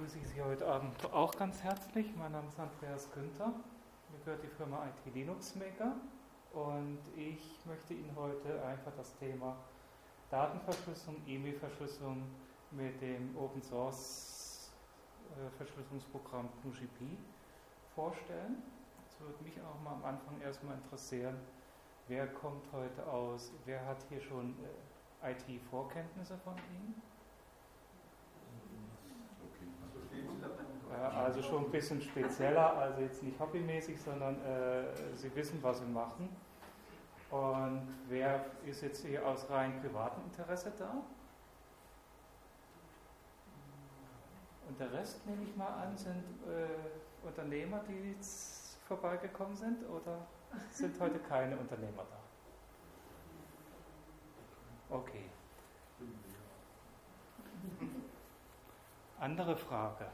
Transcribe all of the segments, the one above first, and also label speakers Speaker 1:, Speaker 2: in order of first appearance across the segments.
Speaker 1: begrüße ich Sie heute Abend auch ganz herzlich. Mein Name ist Andreas Günther. Mir gehört die Firma IT Linux Maker und ich möchte Ihnen heute einfach das Thema Datenverschlüsselung, E-Mail-Verschlüsselung mit dem Open Source äh, Verschlüsselungsprogramm GnuGP vorstellen. Es würde mich auch mal am Anfang erstmal interessieren, wer kommt heute aus, wer hat hier schon äh, IT-Vorkenntnisse von Ihnen? Also schon ein bisschen spezieller, also jetzt nicht hobbymäßig, sondern äh, Sie wissen, was Sie machen. Und wer ist jetzt hier aus rein privatem Interesse da? Und der Rest, nehme ich mal an, sind äh, Unternehmer, die jetzt vorbeigekommen sind oder sind heute keine Unternehmer da? Okay. Andere Frage.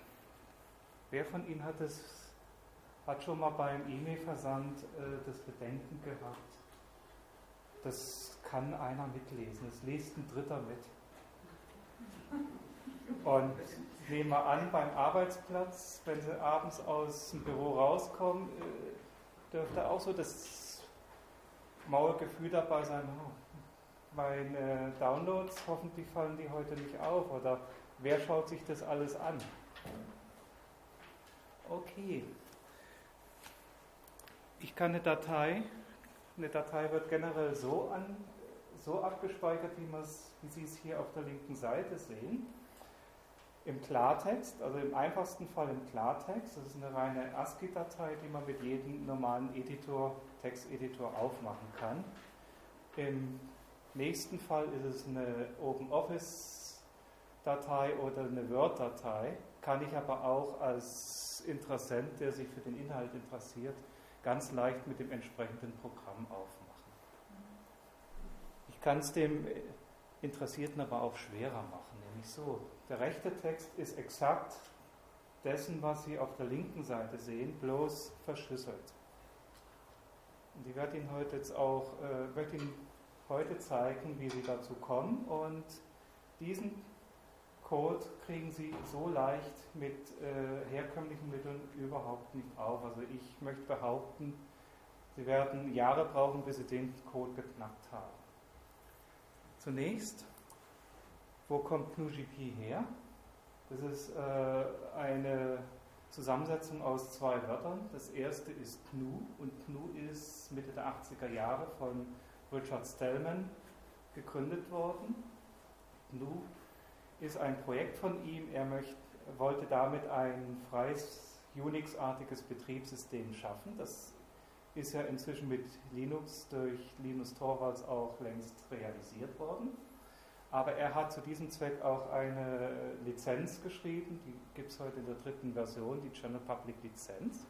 Speaker 1: Wer von Ihnen hat, es, hat schon mal beim E-Mail-Versand äh, das Bedenken gehabt, das kann einer mitlesen, das liest ein Dritter mit. Und nehmen wir an, beim Arbeitsplatz, wenn Sie abends aus dem Büro rauskommen, äh, dürfte auch so das maue Gefühl dabei sein, oh, meine Downloads, hoffentlich fallen die heute nicht auf oder wer schaut sich das alles an? Okay. Ich kann eine Datei, eine Datei wird generell so, an, so abgespeichert, wie, wie Sie es hier auf der linken Seite sehen. Im Klartext, also im einfachsten Fall im Klartext, das ist eine reine ASCII-Datei, die man mit jedem normalen Editor, Texteditor aufmachen kann. Im nächsten Fall ist es eine OpenOffice-Datei oder eine Word-Datei, kann ich aber auch als Interessent, der sich für den Inhalt interessiert, ganz leicht mit dem entsprechenden Programm aufmachen. Ich kann es dem Interessierten aber auch schwerer machen, nämlich so. Der rechte Text ist exakt dessen, was Sie auf der linken Seite sehen, bloß verschlüsselt. Und ich werde Ihnen heute jetzt auch, äh, werde Ihnen heute zeigen, wie Sie dazu kommen und diesen Code kriegen Sie so leicht mit äh, herkömmlichen Mitteln überhaupt nicht auf. Also ich möchte behaupten, Sie werden Jahre brauchen, bis Sie den Code geknackt haben. Zunächst, wo kommt GnuGP her? Das ist äh, eine Zusammensetzung aus zwei Wörtern. Das erste ist GNU und GNU ist Mitte der 80er Jahre von Richard Stallman gegründet worden. GNU ist ein Projekt von ihm. Er möchte, wollte damit ein freies Unix-artiges Betriebssystem schaffen. Das ist ja inzwischen mit Linux durch Linus Torvalds auch längst realisiert worden. Aber er hat zu diesem Zweck auch eine Lizenz geschrieben, die gibt es heute in der dritten Version, die General Public Lizenz.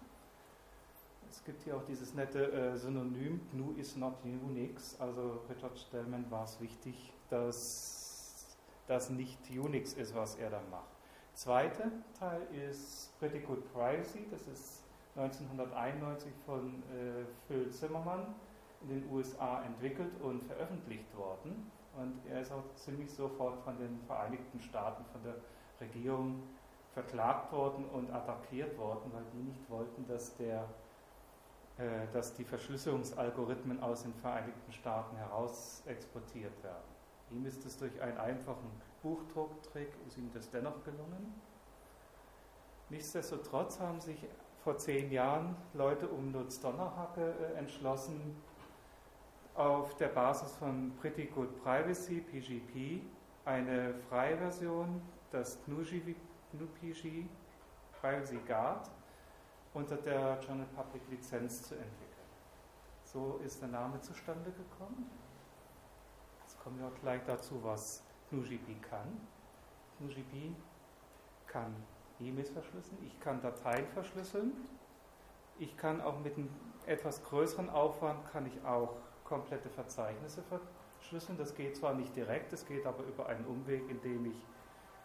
Speaker 1: Es gibt hier auch dieses nette äh, Synonym, GNU is not Unix. Also Richard Stallman war es wichtig, dass das nicht Unix ist, was er dann macht. Zweiter Teil ist Pretty Good Privacy, das ist 1991 von äh, Phil Zimmermann in den USA entwickelt und veröffentlicht worden. Und er ist auch ziemlich sofort von den Vereinigten Staaten, von der Regierung verklagt worden und attackiert worden, weil die nicht wollten, dass, der, äh, dass die Verschlüsselungsalgorithmen aus den Vereinigten Staaten heraus exportiert werden. Ihm ist es durch einen einfachen Buchdrucktrick, ist ihm das dennoch gelungen. Nichtsdestotrotz haben sich vor zehn Jahren Leute um Lutz Donnerhacke äh, entschlossen, auf der Basis von Pretty Good Privacy, PGP, eine freie Version, das GNU-PG, Privacy Guard, unter der General Public Lizenz zu entwickeln. So ist der Name zustande gekommen kommen wir auch gleich dazu, was GnuGP kann. GnuGP kann E-Mails verschlüsseln, ich kann Dateien verschlüsseln, ich kann auch mit einem etwas größeren Aufwand kann ich auch komplette Verzeichnisse verschlüsseln. Das geht zwar nicht direkt, es geht aber über einen Umweg, indem ich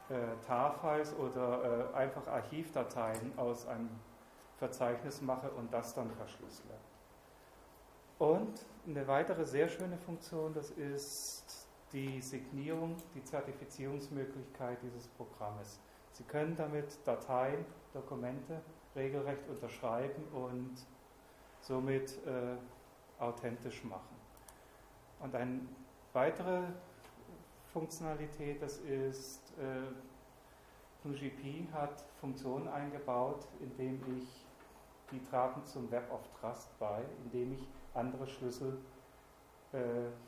Speaker 1: äh, TAR-Files oder äh, einfach Archivdateien aus einem Verzeichnis mache und das dann verschlüssele. Und eine weitere sehr schöne Funktion, das ist die Signierung, die Zertifizierungsmöglichkeit dieses Programmes. Sie können damit Dateien, Dokumente regelrecht unterschreiben und somit äh, authentisch machen. Und eine weitere Funktionalität, das ist, äh, GNU-GP hat Funktionen eingebaut, indem ich die tragen zum Web of Trust bei, indem ich andere Schlüssel äh,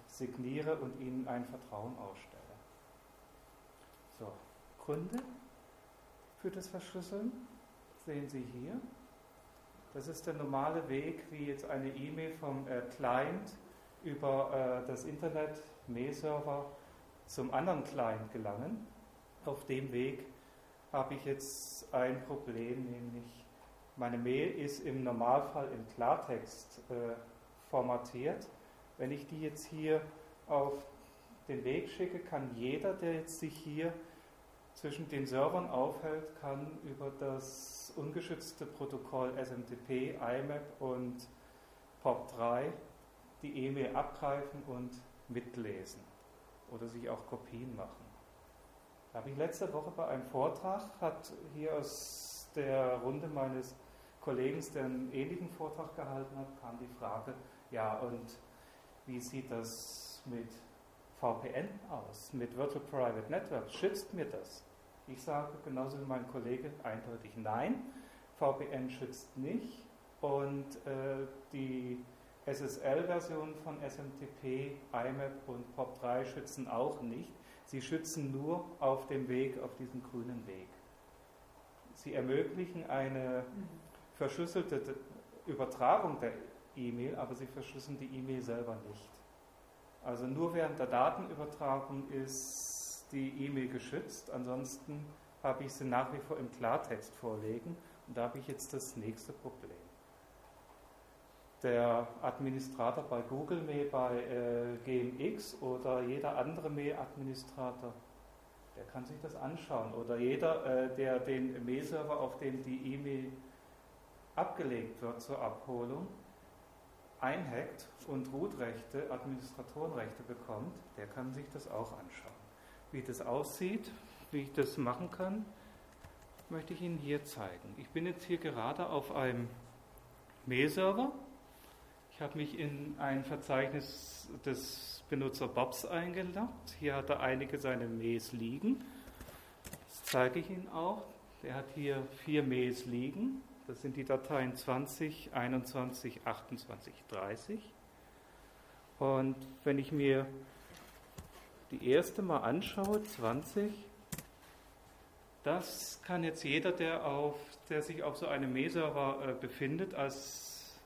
Speaker 1: signiere und ihnen ein Vertrauen ausstelle. So, Gründe für das Verschlüsseln sehen Sie hier. Das ist der normale Weg, wie jetzt eine E-Mail vom äh, Client über äh, das Internet, Mail-Server zum anderen Client gelangen. Auf dem Weg habe ich jetzt ein Problem, nämlich meine Mail ist im Normalfall im Klartext äh, formatiert. Wenn ich die jetzt hier auf den Weg schicke, kann jeder, der jetzt sich hier zwischen den Servern aufhält, kann über das ungeschützte Protokoll SMTP, IMAP und POP3 die E-Mail abgreifen und mitlesen oder sich auch Kopien machen. Da habe ich letzte Woche bei einem Vortrag, hat hier aus der Runde meines Kollegen, der einen ähnlichen Vortrag gehalten hat, kam die Frage, ja und wie sieht das mit VPN aus, mit Virtual Private Networks? Schützt mir das? Ich sage genauso wie mein Kollege eindeutig nein. VPN schützt nicht und äh, die SSL-Versionen von SMTP, IMAP und POP3 schützen auch nicht. Sie schützen nur auf dem Weg, auf diesem grünen Weg. Sie ermöglichen eine verschlüsselte Übertragung der E-Mail, aber sie verschlüsseln die E-Mail selber nicht. Also nur während der Datenübertragung ist die E-Mail geschützt, ansonsten habe ich sie nach wie vor im Klartext vorlegen und da habe ich jetzt das nächste Problem. Der Administrator bei Google Mail, bei äh, GMX oder jeder andere Mail-Administrator, der kann sich das anschauen. Oder jeder, äh, der den Mail-Server, auf dem die E-Mail abgelegt wird zur Abholung, einhackt und Root-Rechte, Administratorenrechte bekommt, der kann sich das auch anschauen. Wie das aussieht, wie ich das machen kann, möchte ich Ihnen hier zeigen. Ich bin jetzt hier gerade auf einem Mail-Server. Ich habe mich in ein Verzeichnis des Benutzer Bobs eingeloggt. Hier hat er einige seiner Mails liegen. Das zeige ich Ihnen auch. Der hat hier vier Mails liegen. Das sind die Dateien 20, 21, 28, 30. Und wenn ich mir die erste mal anschaue, 20, das kann jetzt jeder, der, auf, der sich auf so einem Mail-Server äh, befindet, als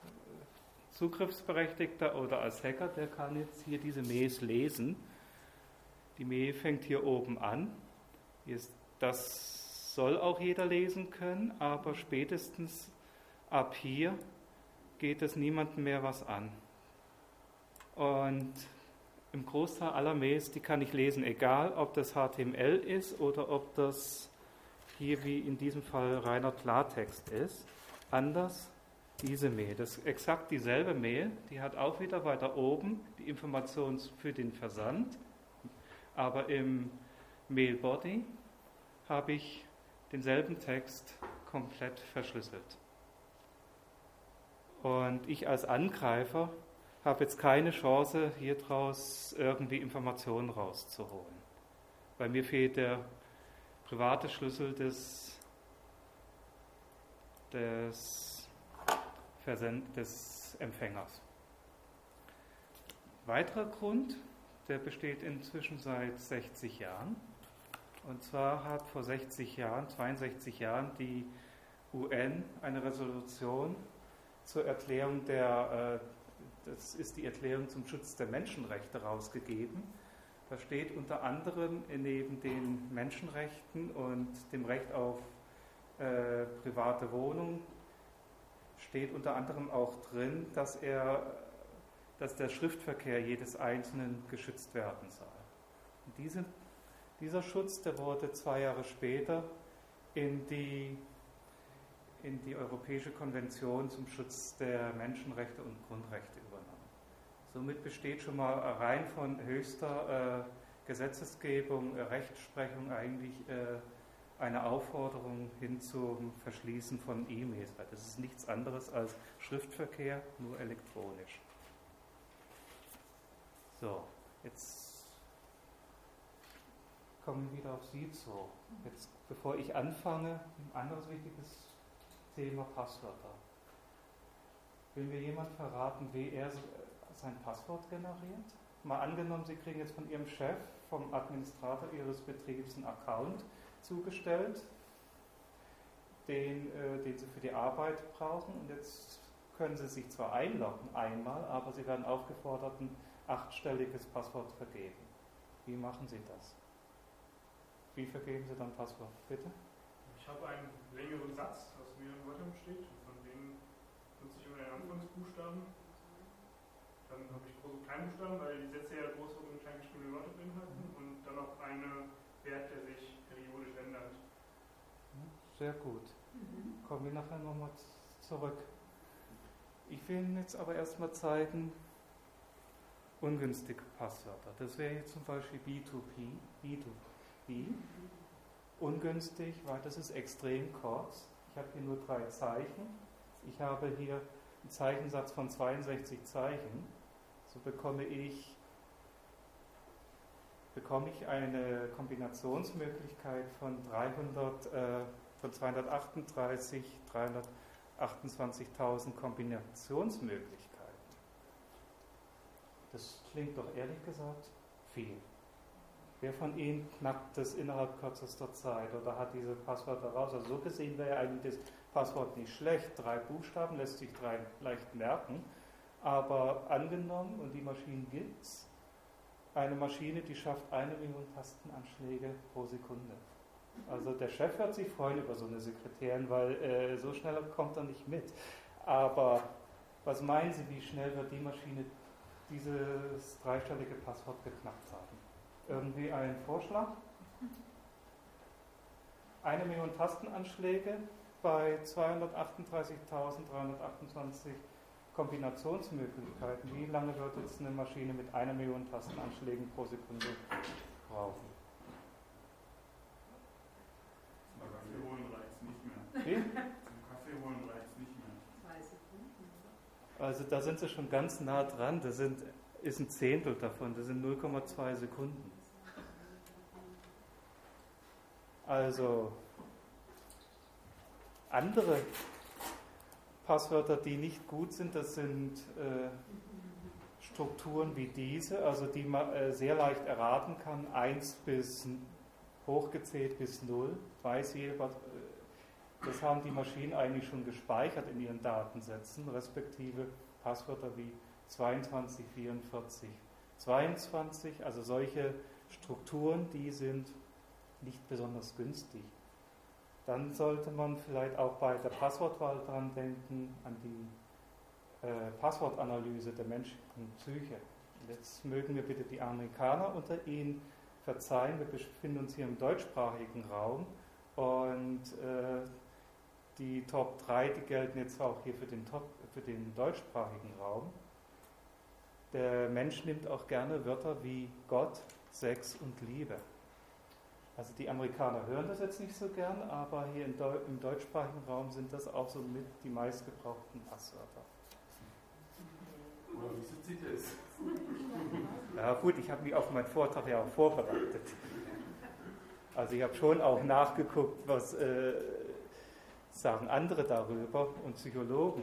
Speaker 1: Zugriffsberechtigter oder als Hacker, der kann jetzt hier diese Mails lesen. Die Mail fängt hier oben an. Hier ist das soll auch jeder lesen können, aber spätestens ab hier geht es niemandem mehr was an. Und im Großteil aller Mails, die kann ich lesen, egal ob das HTML ist oder ob das hier wie in diesem Fall reiner Klartext ist. Anders diese Mail. Das ist exakt dieselbe Mail, die hat auch wieder weiter oben die Information für den Versand, aber im Mailbody habe ich denselben Text komplett verschlüsselt. Und ich als Angreifer habe jetzt keine Chance, hier draus irgendwie Informationen rauszuholen. Weil mir fehlt der private Schlüssel des, des, Versend, des Empfängers. Weiterer Grund, der besteht inzwischen seit 60 Jahren. Und zwar hat vor 60 Jahren, 62 Jahren, die UN eine Resolution zur Erklärung der, äh, das ist die Erklärung zum Schutz der Menschenrechte rausgegeben. Da steht unter anderem neben den Menschenrechten und dem Recht auf äh, private Wohnung steht unter anderem auch drin, dass er, dass der Schriftverkehr jedes Einzelnen geschützt werden soll. Und diese dieser Schutz, der wurde zwei Jahre später in die, in die Europäische Konvention zum Schutz der Menschenrechte und Grundrechte übernommen. Somit besteht schon mal rein von höchster äh, Gesetzesgebung, äh, Rechtsprechung eigentlich äh, eine Aufforderung hin zum Verschließen von E-Mails. Das ist nichts anderes als Schriftverkehr, nur elektronisch. So, jetzt kommen wir wieder auf Sie zu. Jetzt, bevor ich anfange, ein anderes wichtiges Thema Passwörter. Will mir jemand verraten, wie er sein Passwort generiert? Mal angenommen, Sie kriegen jetzt von Ihrem Chef, vom Administrator Ihres Betriebs einen Account zugestellt, den, äh, den Sie für die Arbeit brauchen. Und jetzt können Sie sich zwar einloggen einmal, aber Sie werden aufgefordert, ein achtstelliges Passwort vergeben. Wie machen Sie das? Wie vergeben Sie dann Passwort? Bitte?
Speaker 2: Ich habe einen längeren Satz, aus mehreren Wörtern besteht. Von denen nutze ich immer den Anfangsbuchstaben. Dann habe ich große Kleinbuchstaben, weil die Sätze ja große und klein geschriebene Wörter beinhalten. Und dann noch einen Wert, der sich periodisch ändert.
Speaker 1: Sehr gut. Mhm. Kommen wir nachher nochmal zurück. Ich will Ihnen jetzt aber erstmal zeigen, ungünstige Passwörter. Das wäre jetzt zum Beispiel B2P, B2B. Ungünstig, weil das ist extrem kurz. Ich habe hier nur drei Zeichen. Ich habe hier einen Zeichensatz von 62 Zeichen. So bekomme ich, bekomme ich eine Kombinationsmöglichkeit von 300, äh, von 238, 328.000 Kombinationsmöglichkeiten. Das klingt doch ehrlich gesagt viel. Wer von Ihnen knackt das innerhalb kürzester Zeit oder hat diese Passwörter raus? Also so gesehen wäre eigentlich das Passwort nicht schlecht. Drei Buchstaben lässt sich drei leicht merken. Aber angenommen, und die Maschinen gibt es, eine Maschine, die schafft eine Million Tastenanschläge pro Sekunde. Also der Chef wird sich freuen über so eine Sekretärin, weil äh, so schnell kommt er nicht mit. Aber was meinen Sie, wie schnell wird die Maschine dieses dreistellige Passwort geknackt haben. Irgendwie ein Vorschlag? Eine Million Tastenanschläge bei 238.328 Kombinationsmöglichkeiten. Wie lange wird jetzt eine Maschine mit einer Million Tastenanschlägen pro Sekunde brauchen?
Speaker 2: Zum Kaffee holen reicht nicht mehr.
Speaker 1: Wie?
Speaker 2: Zum Kaffee holen reicht nicht mehr.
Speaker 1: Also da sind sie schon ganz nah dran. Das sind, ist ein Zehntel davon. Das sind 0,2 Sekunden. Also andere Passwörter, die nicht gut sind, das sind äh, Strukturen wie diese, also die man äh, sehr leicht erraten kann, 1 bis hochgezählt bis 0, weiß jeder, äh, das haben die Maschinen eigentlich schon gespeichert in ihren Datensätzen, respektive Passwörter wie 22, 44, 22, also solche Strukturen, die sind nicht besonders günstig. Dann sollte man vielleicht auch bei der Passwortwahl dran denken, an die äh, Passwortanalyse der menschlichen Psyche. Jetzt mögen wir bitte die Amerikaner unter Ihnen verzeihen, wir befinden uns hier im deutschsprachigen Raum und äh, die Top 3, die gelten jetzt auch hier für den, Top, für den deutschsprachigen Raum. Der Mensch nimmt auch gerne Wörter wie Gott, Sex und Liebe. Also die Amerikaner hören das jetzt nicht so gern, aber hier im, Deu im deutschsprachigen Raum sind das auch so mit die meistgebrauchten Passwörter.
Speaker 2: Oder wieso zieht es?
Speaker 1: Ja gut, ich habe mich auf meinen Vortrag ja auch vorbereitet. Also ich habe schon auch nachgeguckt, was äh, sagen andere darüber und Psychologen.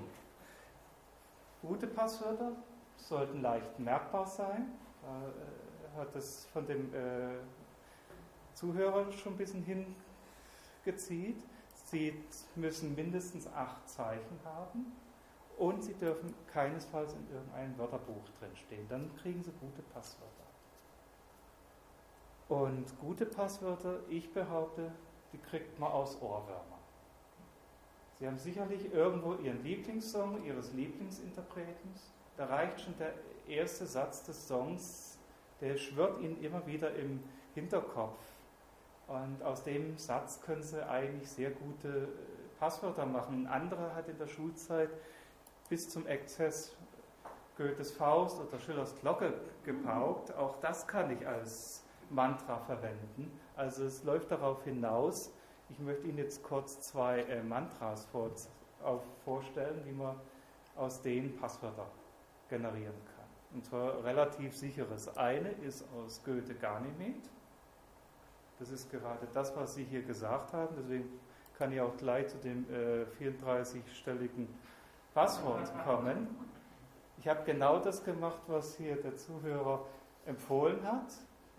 Speaker 1: Gute Passwörter sollten leicht merkbar sein. Da äh, hat es von dem äh, Zuhörer schon ein bisschen hingezielt. Sie müssen mindestens acht Zeichen haben und sie dürfen keinesfalls in irgendeinem Wörterbuch drinstehen. Dann kriegen sie gute Passwörter. Und gute Passwörter, ich behaupte, die kriegt man aus Ohrwürmern. Sie haben sicherlich irgendwo Ihren Lieblingssong Ihres Lieblingsinterpretens. Da reicht schon der erste Satz des Songs, der schwirrt Ihnen immer wieder im Hinterkopf. Und aus dem Satz können Sie eigentlich sehr gute äh, Passwörter machen. Ein anderer hat in der Schulzeit bis zum Exzess Goethes Faust oder Schillers Glocke gepaukt. Auch das kann ich als Mantra verwenden. Also es läuft darauf hinaus, Ich möchte Ihnen jetzt kurz zwei äh, Mantras vor, auf, vorstellen, wie man aus denen Passwörter generieren kann. Und zwar relativ sicheres. Eine ist aus Goethe Ganymed. Das ist gerade das, was Sie hier gesagt haben. Deswegen kann ich auch gleich zu dem äh, 34-stelligen Passwort kommen. Ich habe genau das gemacht, was hier der Zuhörer empfohlen hat.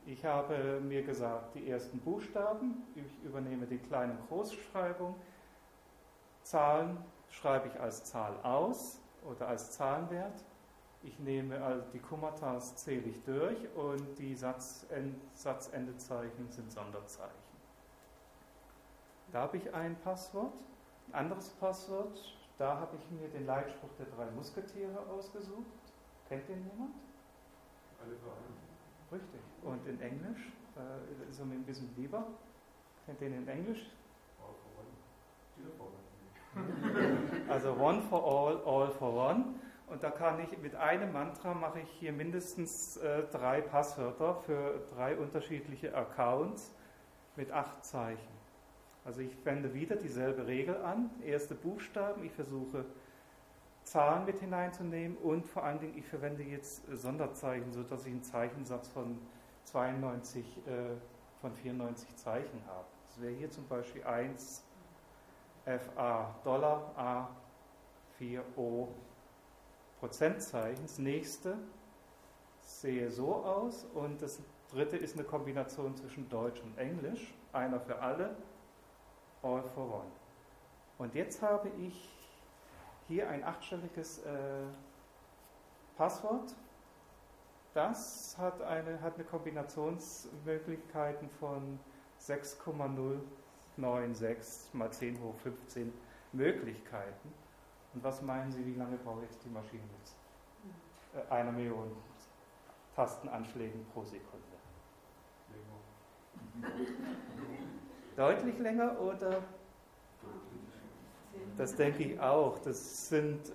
Speaker 1: Ich habe mir gesagt, die ersten Buchstaben, ich übernehme die kleine Großschreibung. Zahlen schreibe ich als Zahl aus oder als Zahlenwert. Ich nehme also die Kommatas zähle ich durch und die Satzend Satzendezeichen sind Sonderzeichen. Da habe ich ein Passwort. Ein anderes Passwort, da habe ich mir den Leitspruch der drei Musketiere ausgesucht. Kennt den jemand?
Speaker 3: Alle Vereine.
Speaker 1: Richtig. Und in Englisch, äh, ist er mir ein bisschen lieber. Kennt den in Englisch?
Speaker 3: All for one.
Speaker 1: Also one for all, all for one. Und da kann ich mit einem Mantra mache ich hier mindestens äh, drei Passwörter für drei unterschiedliche Accounts mit acht Zeichen. Also ich wende wieder dieselbe Regel an. Erste Buchstaben, ich versuche Zahlen mit hineinzunehmen und vor allen Dingen, ich verwende jetzt Sonderzeichen, sodass ich einen Zeichensatz von 92, äh, von 94 Zeichen habe. Das wäre hier zum Beispiel 1 FA Dollar A 4 O Prozentzeichen. Das nächste sehe so aus und das dritte ist eine Kombination zwischen Deutsch und Englisch. Einer für alle, all for one. Und jetzt habe ich hier ein achtstelliges äh, Passwort. Das hat eine, hat eine Kombinationsmöglichkeiten von 6,096 mal 10 hoch 15 Möglichkeiten. Und was meinen Sie, wie lange braucht jetzt die Maschine jetzt? Äh, einer Million Tastenanschlägen pro Sekunde. Deutlich länger oder das denke ich auch. Das sind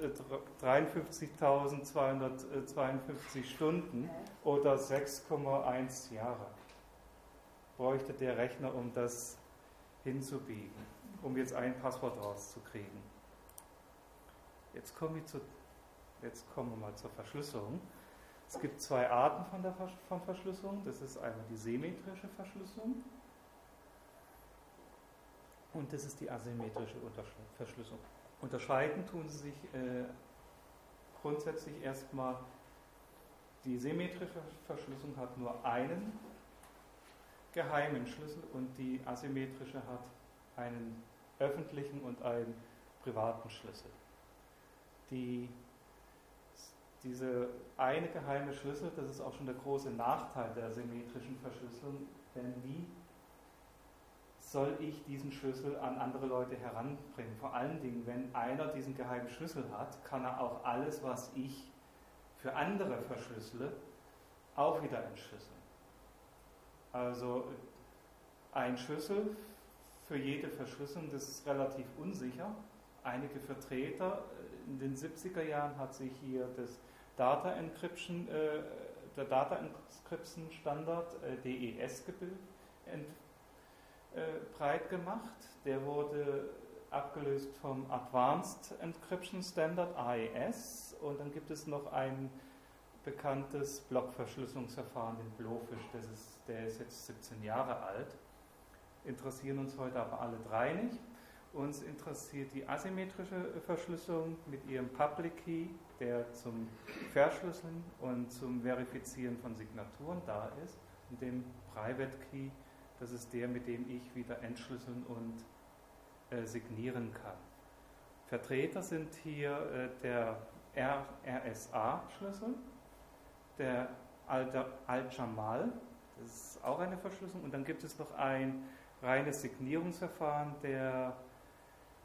Speaker 1: 53.252 äh, Stunden oder 6,1 Jahre. Bräuchte der Rechner, um das hinzubiegen, um jetzt ein Passwort rauszukriegen. Jetzt kommen wir, zu, jetzt kommen wir mal zur Verschlüsselung. Es gibt zwei Arten von, der, von Verschlüsselung. Das ist einmal die symmetrische Verschlüsselung und das ist die asymmetrische Verschlüsselung. Unterscheiden tun sie sich äh, grundsätzlich erstmal, die symmetrische Verschlüsselung hat nur einen geheimen Schlüssel und die asymmetrische hat einen öffentlichen und einen privaten Schlüssel. Die, diese eine geheime Schlüssel, das ist auch schon der große Nachteil der symmetrischen Verschlüsselung, denn wie soll ich diesen Schlüssel an andere Leute heranbringen. Vor allen Dingen, wenn einer diesen geheimen Schlüssel hat, kann er auch alles, was ich für andere verschlüssele, auch wieder entschlüsseln. Also ein Schlüssel für jede Verschlüsselung, das ist relativ unsicher. Einige Vertreter in den 70er Jahren hat sich hier das Data Encryption, äh, der Data Encryption Standard äh, DES gebildet, äh, breit gemacht. Der wurde abgelöst vom Advanced Encryption Standard AES und dann gibt es noch ein bekanntes Blockverschlüsselungsverfahren, den Blowfish, das ist, der ist jetzt 17 Jahre alt. Interessieren uns heute aber alle drei nicht. Uns interessiert die asymmetrische Verschlüsselung mit ihrem Public Key, der zum Verschlüsseln und zum Verifizieren von Signaturen da ist, und dem Private Key, das ist der, mit dem ich wieder entschlüsseln und äh, signieren kann. Vertreter sind hier äh, der RSA-Schlüssel, der Al-Jamal, das ist auch eine Verschlüsselung, und dann gibt es noch ein reines Signierungsverfahren, der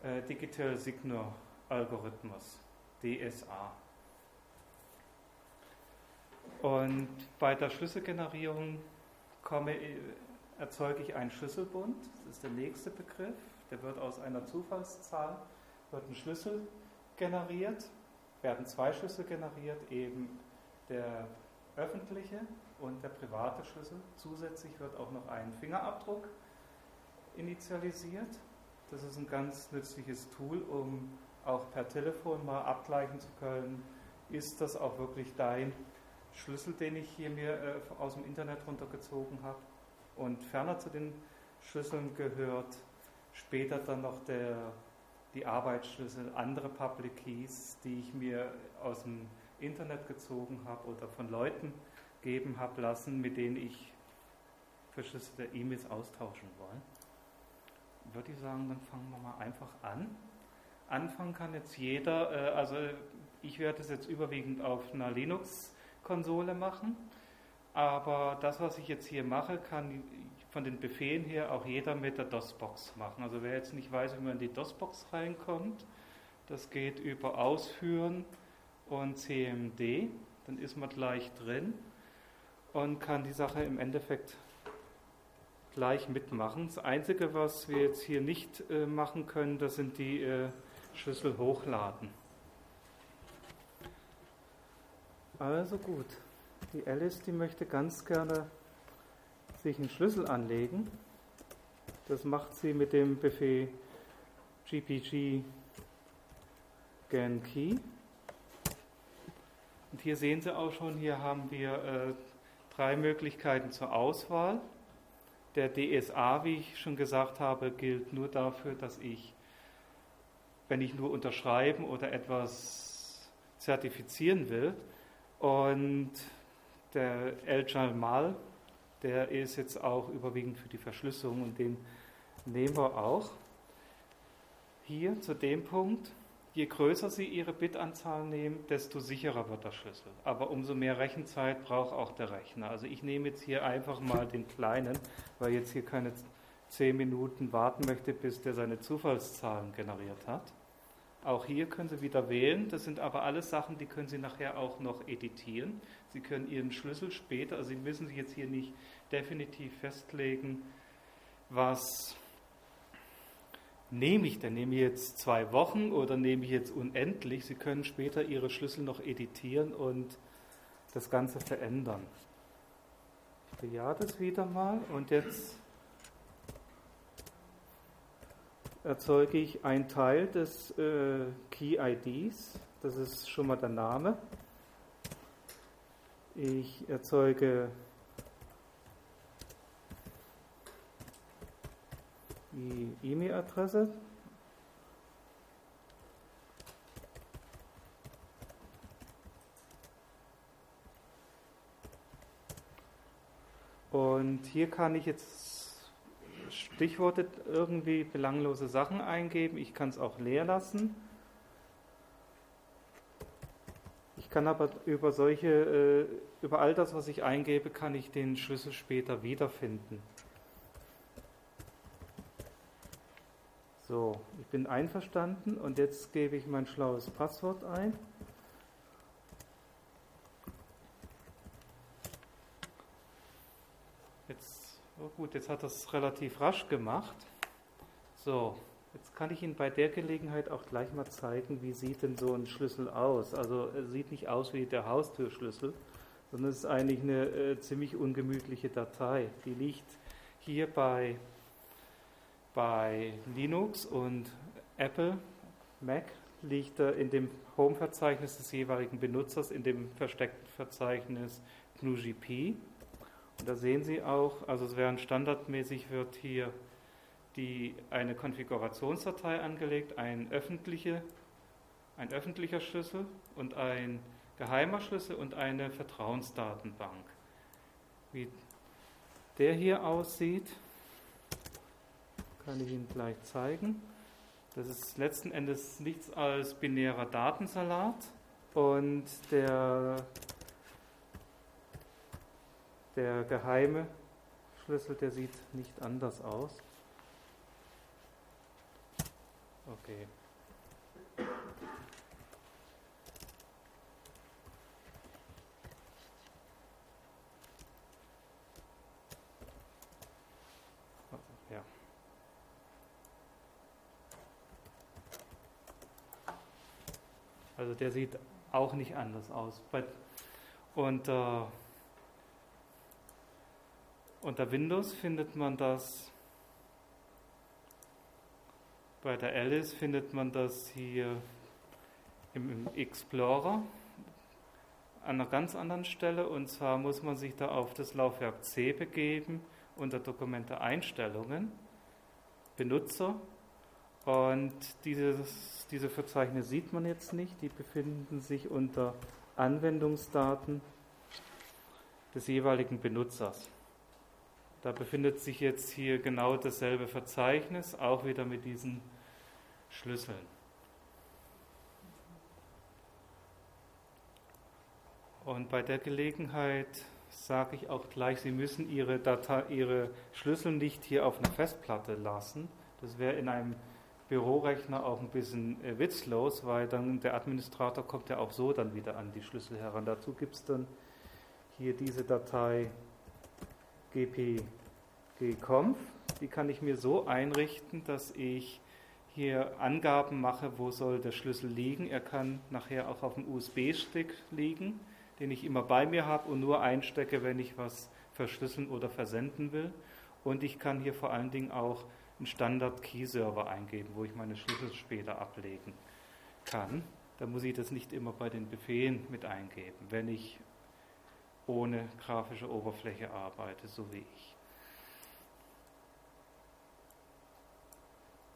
Speaker 1: äh, Digital Signal Algorithmus, DSA. Und bei der Schlüsselgenerierung komme, erzeuge ich einen Schlüsselbund. Das ist der nächste Begriff. Der wird aus einer Zufallszahl, wird ein Schlüssel generiert, werden zwei Schlüssel generiert, eben der öffentliche und der private Schlüssel. Zusätzlich wird auch noch ein Fingerabdruck initialisiert. Das ist ein ganz nützliches Tool, um auch per Telefon mal abgleichen zu können, ist das auch wirklich dein Schlüssel, den ich hier mir äh, aus dem Internet runtergezogen habe. Und ferner zu den Schlüsseln gehört später dann noch der, die Arbeitsschlüssel, andere Public Keys, die ich mir aus dem Internet gezogen habe oder von Leuten geben habe lassen, mit denen ich verschlüsselte E-Mails austauschen wollen. Würde ich sagen, dann fangen wir mal einfach an. Anfangen kann jetzt jeder, äh, also ich werde es jetzt überwiegend auf einer Linux-Konsole machen, aber das, was ich jetzt hier mache, kann von den Befehlen her auch jeder mit der DOS-Box machen. Also wer jetzt nicht weiß, wie man in die DOS-Box reinkommt, das geht über Ausführen und CMD, dann ist man gleich drin und kann die Sache im Endeffekt gleich mitmachen. Das Einzige, was wir jetzt hier nicht äh, machen können, das sind die äh, Schlüssel hochladen. Also gut, die Alice, die möchte ganz gerne sich einen Schlüssel anlegen. Das macht sie mit dem Befehl gpg gen key. Und hier sehen Sie auch schon, hier haben wir äh, drei Möglichkeiten zur Auswahl. Der DSA, wie ich schon gesagt habe, gilt nur dafür, dass ich, wenn ich nur unterschreiben oder etwas zertifizieren will, und der El Jalmal, der ist jetzt auch überwiegend für die Verschlüsselung und den nehmen wir auch. Hier zu dem Punkt, je größer Sie Ihre Bitanzahl nehmen, desto sicherer wird der Schlüssel. Aber umso mehr Rechenzeit braucht auch der Rechner. Also ich nehme jetzt hier einfach mal den kleinen, weil jetzt hier keine zehn Minuten warten möchte, bis der seine Zufallszahlen generiert hat. Auch hier können Sie wieder wählen. Das sind aber alles Sachen, die können Sie nachher auch noch editieren. Sie können Ihren Schlüssel später, also Sie müssen sich jetzt hier nicht definitiv festlegen, was nehme ich denn? Nehme ich jetzt zwei Wochen oder nehme ich jetzt unendlich? Sie können später Ihre Schlüssel noch editieren und das Ganze verändern. Ich bejahe das wieder mal und jetzt erzeuge ich einen Teil des äh, Key IDs. Das ist schon mal der Name. Ich erzeuge die E-Mail-Adresse. Und hier kann ich jetzt Stichworte irgendwie belanglose Sachen eingeben. Ich kann es auch leer lassen. Ich kann aber über solche, äh, über all das, was ich eingebe, kann ich den Schlüssel später wiederfinden. So, ich bin einverstanden und jetzt gebe ich mein schlaues Passwort ein. Oh gut, jetzt hat das relativ rasch gemacht. So, jetzt kann ich Ihnen bei der Gelegenheit auch gleich mal zeigen, wie sieht denn so ein Schlüssel aus. Also er sieht nicht aus wie der Haustürschlüssel, sondern es ist eigentlich eine äh, ziemlich ungemütliche Datei. Die liegt hier bei, bei Linux und Apple, Mac, liegt er in dem Home-Verzeichnis des jeweiligen Benutzers, in dem versteckten Verzeichnis GNU-GP. Und da sehen Sie auch, also es werden standardmäßig wird hier die, eine Konfigurationsdatei angelegt, ein, öffentliche, ein öffentlicher Schlüssel und ein geheimer Schlüssel und eine Vertrauensdatenbank. Wie der hier aussieht, kann ich Ihnen gleich zeigen. Das ist letzten Endes nichts als binärer Datensalat und der der geheime Schlüssel, der sieht nicht anders aus. Okay. Ja. Also der sieht auch nicht anders aus. Und äh, unter Windows findet man das Bei der Alice findet man das hier im Explorer an einer ganz anderen Stelle. Und zwar muss man sich da auf das Laufwerk C begeben unter Dokumente Einstellungen, Benutzer. Und dieses, diese Verzeichnisse sieht man jetzt nicht. Die befinden sich unter Anwendungsdaten des jeweiligen Benutzers. Da befindet sich jetzt hier genau dasselbe Verzeichnis, auch wieder mit diesen Schlüsseln. Und bei der Gelegenheit sage ich auch gleich, Sie müssen Ihre, Datei, Ihre Schlüssel nicht hier auf einer Festplatte lassen. Das wäre in einem Bürorechner auch ein bisschen äh, witzlos, weil dann der Administrator kommt ja auch so dann wieder an die Schlüssel heran. Dazu gibt es dann hier diese Datei gpg-conf. Die kann ich mir so einrichten, dass ich hier Angaben mache, wo soll der Schlüssel liegen. Er kann nachher auch auf dem USB-Stick liegen den ich immer bei mir habe und nur einstecke, wenn ich was verschlüsseln oder versenden will. Und ich kann hier vor allen Dingen auch einen Standard-Key-Server eingeben, wo ich meine Schlüssel später ablegen kann. Da muss ich das nicht immer bei den Befehlen mit eingeben, wenn ich ohne grafische Oberfläche arbeite, so wie ich.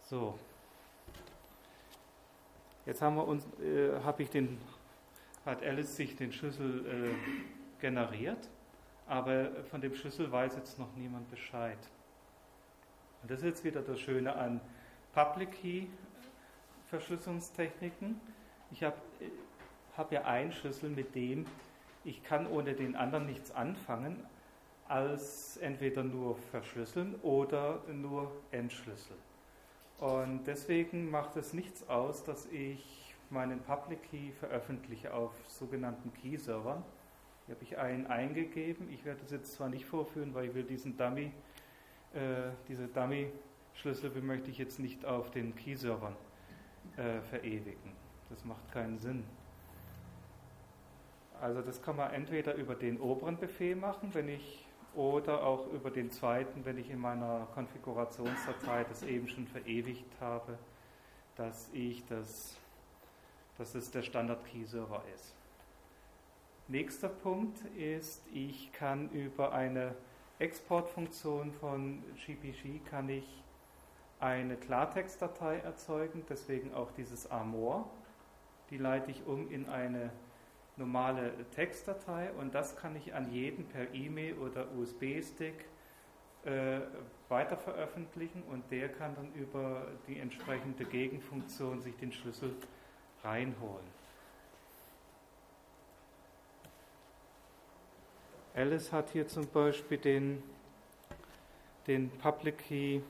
Speaker 1: So, jetzt haben wir uns, äh, habe ich den hat Alice sich den Schlüssel äh, generiert, aber von dem Schlüssel weiß jetzt noch niemand Bescheid. Und das ist jetzt wieder das Schöne an Public Key Verschlüsselungstechniken. Ich habe hab ja einen Schlüssel, mit dem ich kann ohne den anderen nichts anfangen, als entweder nur verschlüsseln oder nur entschlüsseln. Und deswegen macht es nichts aus, dass ich meinen Public Key veröffentliche auf sogenannten Key-Servern. Hier habe ich einen eingegeben. Ich werde das jetzt zwar nicht vorführen, weil ich will diesen Dummy, äh, diese Dummy-Schlüssel möchte ich jetzt nicht auf den Key-Servern äh, verewigen. Das macht keinen Sinn. Also das kann man entweder über den oberen Befehl machen, wenn ich oder auch über den zweiten, wenn ich in meiner Konfigurationsdatei das eben schon verewigt habe, dass ich das dass es der Standard-Key-Server ist. Nächster Punkt ist, ich kann über eine Exportfunktion von GPG kann ich eine Klartextdatei erzeugen, deswegen auch dieses Armor. Die leite ich um in eine normale Textdatei und das kann ich an jeden per E-Mail oder USB-Stick äh, weiter veröffentlichen und der kann dann über die entsprechende Gegenfunktion sich den Schlüssel reinholen. Alice hat hier zum Beispiel den, den Public Key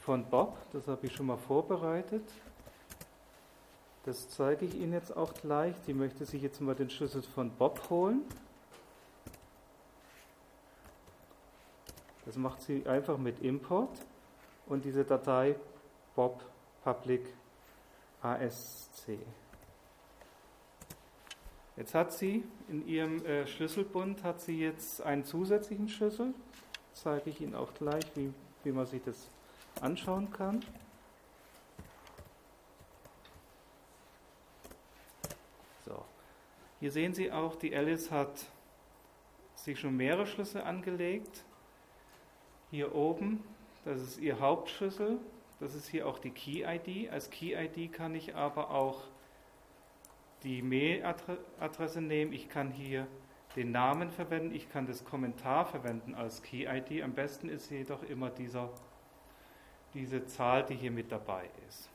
Speaker 1: von Bob, das habe ich schon mal vorbereitet. Das zeige ich Ihnen jetzt auch gleich. Die möchte sich jetzt mal den Schlüssel von Bob holen. Das macht sie einfach mit Import und diese Datei Bob Public ASC. Jetzt hat sie in ihrem äh, Schlüsselbund hat sie jetzt einen zusätzlichen Schlüssel. Zeige ich Ihnen auch gleich, wie, wie man sich das anschauen kann. So. Hier sehen Sie auch, die Alice hat sich schon mehrere Schlüssel angelegt. Hier oben, das ist ihr Hauptschlüssel. Das ist hier auch die Key-ID. Als Key-ID kann ich aber auch die Mailadresse nehmen. Ich kann hier den Namen verwenden. Ich kann das Kommentar verwenden als Key-ID. Am besten ist jedoch immer dieser, diese Zahl, die hier mit dabei ist.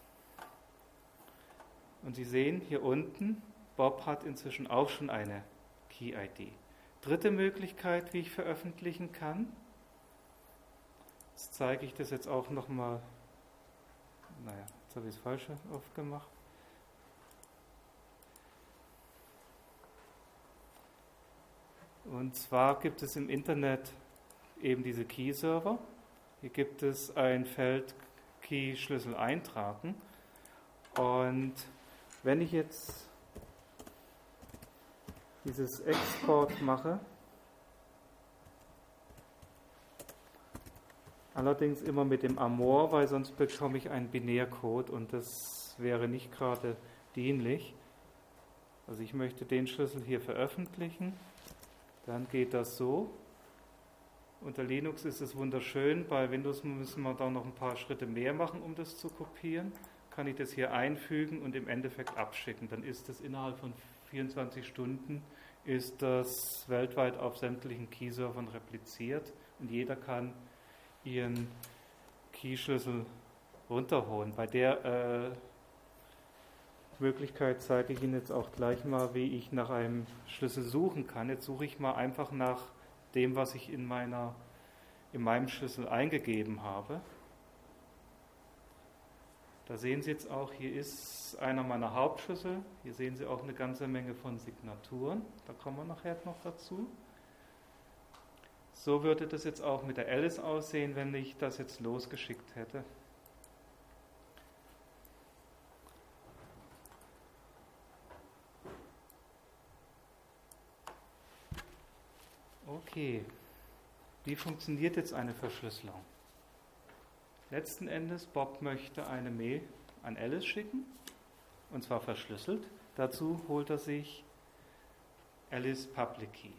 Speaker 1: Und Sie sehen hier unten, Bob hat inzwischen auch schon eine Key-ID. Dritte Möglichkeit, wie ich veröffentlichen kann. Jetzt zeige ich das jetzt auch nochmal naja, jetzt habe ich das Falsche aufgemacht. Und zwar gibt es im Internet eben diese Key-Server. Hier gibt es ein Feld Key-Schlüssel eintragen. Und wenn ich jetzt dieses Export mache, Allerdings immer mit dem Amor, weil sonst bekomme ich einen Binärcode und das wäre nicht gerade dienlich. Also ich möchte den Schlüssel hier veröffentlichen. Dann geht das so. Unter Linux ist es wunderschön. Bei Windows müssen wir da noch ein paar Schritte mehr machen, um das zu kopieren. Kann ich das hier einfügen und im Endeffekt abschicken. Dann ist das innerhalb von 24 Stunden ist das weltweit auf sämtlichen Keyservern repliziert und jeder kann ihren Keyschlüssel runterholen. Bei der äh, Möglichkeit zeige ich Ihnen jetzt auch gleich mal, wie ich nach einem Schlüssel suchen kann. Jetzt suche ich mal einfach nach dem, was ich in, meiner, in meinem Schlüssel eingegeben habe. Da sehen Sie jetzt auch, hier ist einer meiner Hauptschlüssel. Hier sehen Sie auch eine ganze Menge von Signaturen. Da kommen wir nachher noch dazu. So würde das jetzt auch mit der Alice aussehen, wenn ich das jetzt losgeschickt hätte. Okay, wie funktioniert jetzt eine Verschlüsselung? Letzten Endes, Bob möchte eine Mail an Alice schicken, und zwar verschlüsselt. Dazu holt er sich Alice Public Key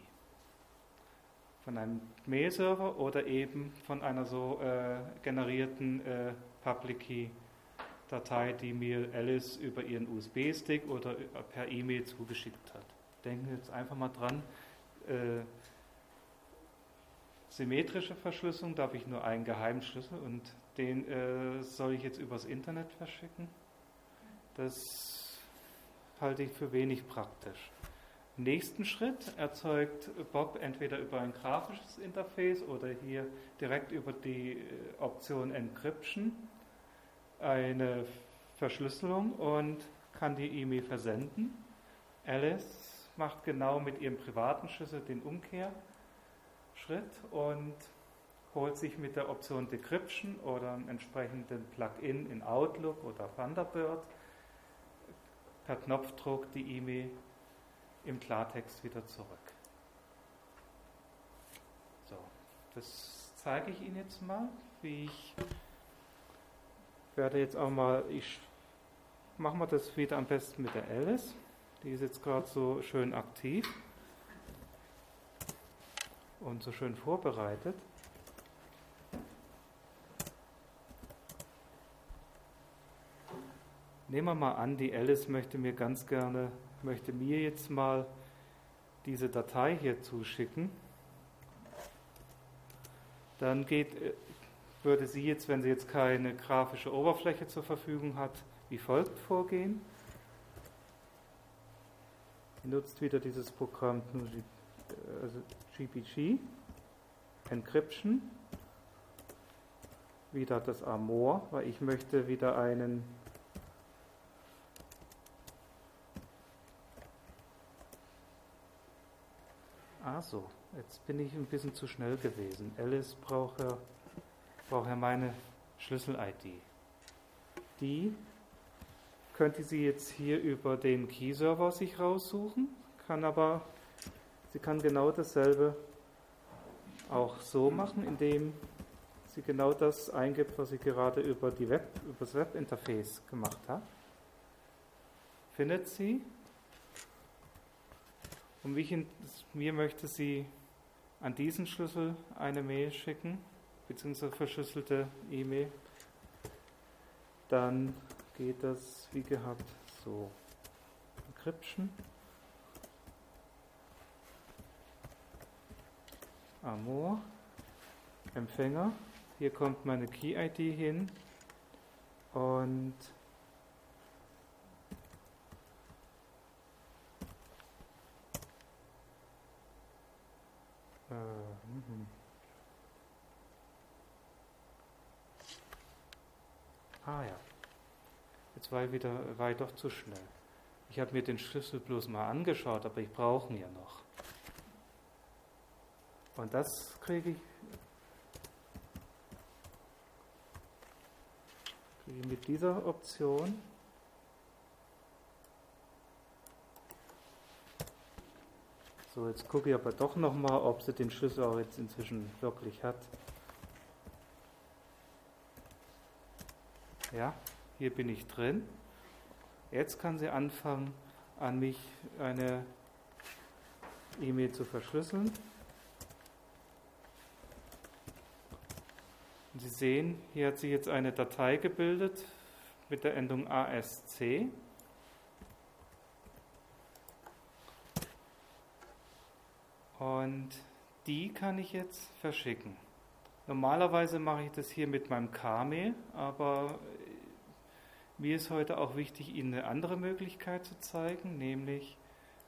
Speaker 1: von einem Mail-Server oder eben von einer so äh, generierten äh, Public Key Datei, die mir Alice über ihren USB-Stick oder per E-Mail zugeschickt hat. Denken wir jetzt einfach mal dran, äh, symmetrische Verschlüsselung darf ich nur einen Geheimschlüssel und den äh, soll ich jetzt übers Internet verschicken. Das halte ich für wenig praktisch. Im nächsten Schritt erzeugt Bob entweder über ein grafisches Interface oder hier direkt über die äh, Option Encryption eine Verschlüsselung und kann die E-Mail versenden. Alice macht genau mit ihrem privaten Schlüssel den Umkehrschritt und holt sich mit der Option Decryption oder einem entsprechenden Plugin in Outlook oder Thunderbird per Knopfdruck die E-Mail im Klartext wieder zurück. So, das zeige ich Ihnen jetzt mal, wie ich werde jetzt auch mal, ich mache mal das wieder am besten mit der Alice. Die ist jetzt gerade so schön aktiv und so schön vorbereitet. Nehmen wir mal an, die Alice möchte mir ganz gerne möchte mir jetzt mal diese Datei hier zuschicken, dann geht, äh, würde sie jetzt, wenn sie jetzt keine grafische Oberfläche zur Verfügung hat, wie folgt vorgehen. Sie nutzt wieder dieses Programm also GPG, Encryption, wieder das Amor, weil ich möchte wieder einen Ah so, jetzt bin ich ein bisschen zu schnell gewesen. Alice braucht ja, braucht ja meine Schlüssel-ID. Die könnte sie jetzt hier über den Key-Server sich raussuchen, kann aber, sie kann genau dasselbe auch so machen, indem sie genau das eingibt, was sie gerade über, die Web, über das Webinterface gemacht hat. Findet sie und ich, mir möchte sie an diesen Schlüssel eine Mail schicken, beziehungsweise verschlüsselte E-Mail. Dann geht das wie gehabt so. Encryption. Amor. Empfänger. Hier kommt meine Key-ID hin. Und Äh, mhm. Ah ja. Jetzt war ich wieder war ich doch zu schnell. Ich habe mir den Schlüssel bloß mal angeschaut, aber ich brauche ihn ja noch. Und das kriege ich, kriege ich mit dieser Option So, jetzt gucke ich aber doch nochmal, ob sie den Schlüssel auch jetzt inzwischen wirklich hat. Ja, hier bin ich drin. Jetzt kann sie anfangen, an mich eine E-Mail zu verschlüsseln. Und Sie sehen, hier hat sie jetzt eine Datei gebildet mit der Endung ASC. Und die kann ich jetzt verschicken. Normalerweise mache ich das hier mit meinem K-Mail, aber mir ist heute auch wichtig, Ihnen eine andere Möglichkeit zu zeigen, nämlich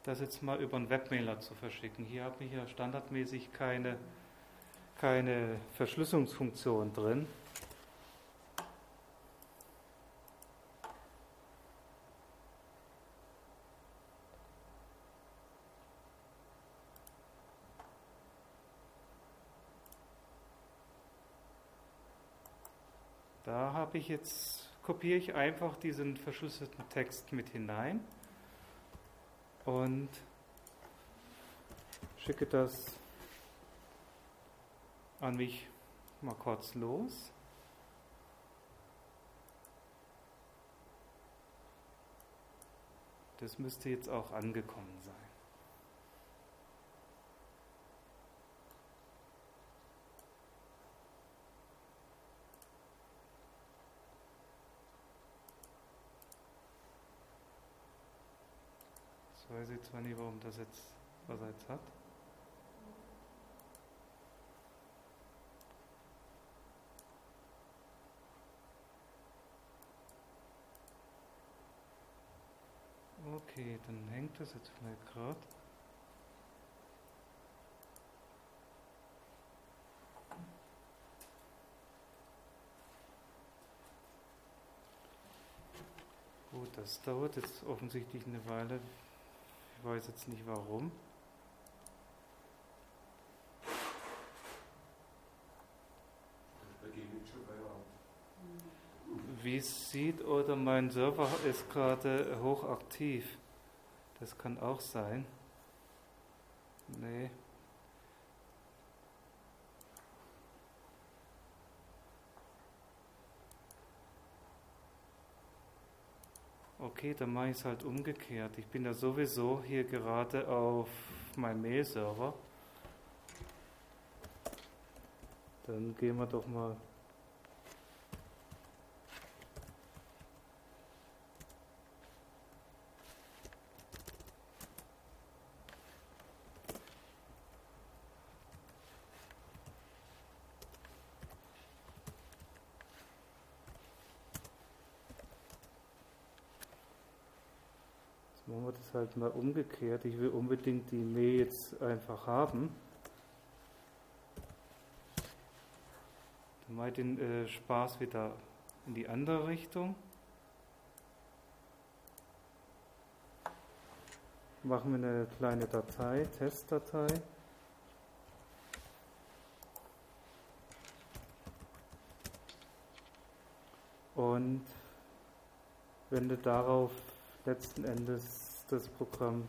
Speaker 1: das jetzt mal über einen Webmailer zu verschicken. Hier habe ich ja standardmäßig keine, keine Verschlüsselungsfunktion drin. Da habe ich jetzt, kopiere ich einfach diesen verschlüsselten Text mit hinein und schicke das an mich mal kurz los. Das müsste jetzt auch angekommen sein. Ich weiß jetzt zwar nicht, warum das jetzt was jetzt hat. Okay, dann hängt das jetzt vielleicht gerade. Gut, das dauert jetzt offensichtlich eine Weile. Ich weiß jetzt nicht warum. Wie es sieht, oder mein Server ist gerade hochaktiv. Das kann auch sein. Nee. Okay, dann mache ich es halt umgekehrt. Ich bin ja sowieso hier gerade auf meinem Mail-Server. Dann gehen wir doch mal halt mal umgekehrt. Ich will unbedingt die Mail jetzt einfach haben. Dann mache ich den äh, Spaß wieder in die andere Richtung. Machen wir eine kleine Datei, Testdatei. Und wende darauf letzten Endes das Programm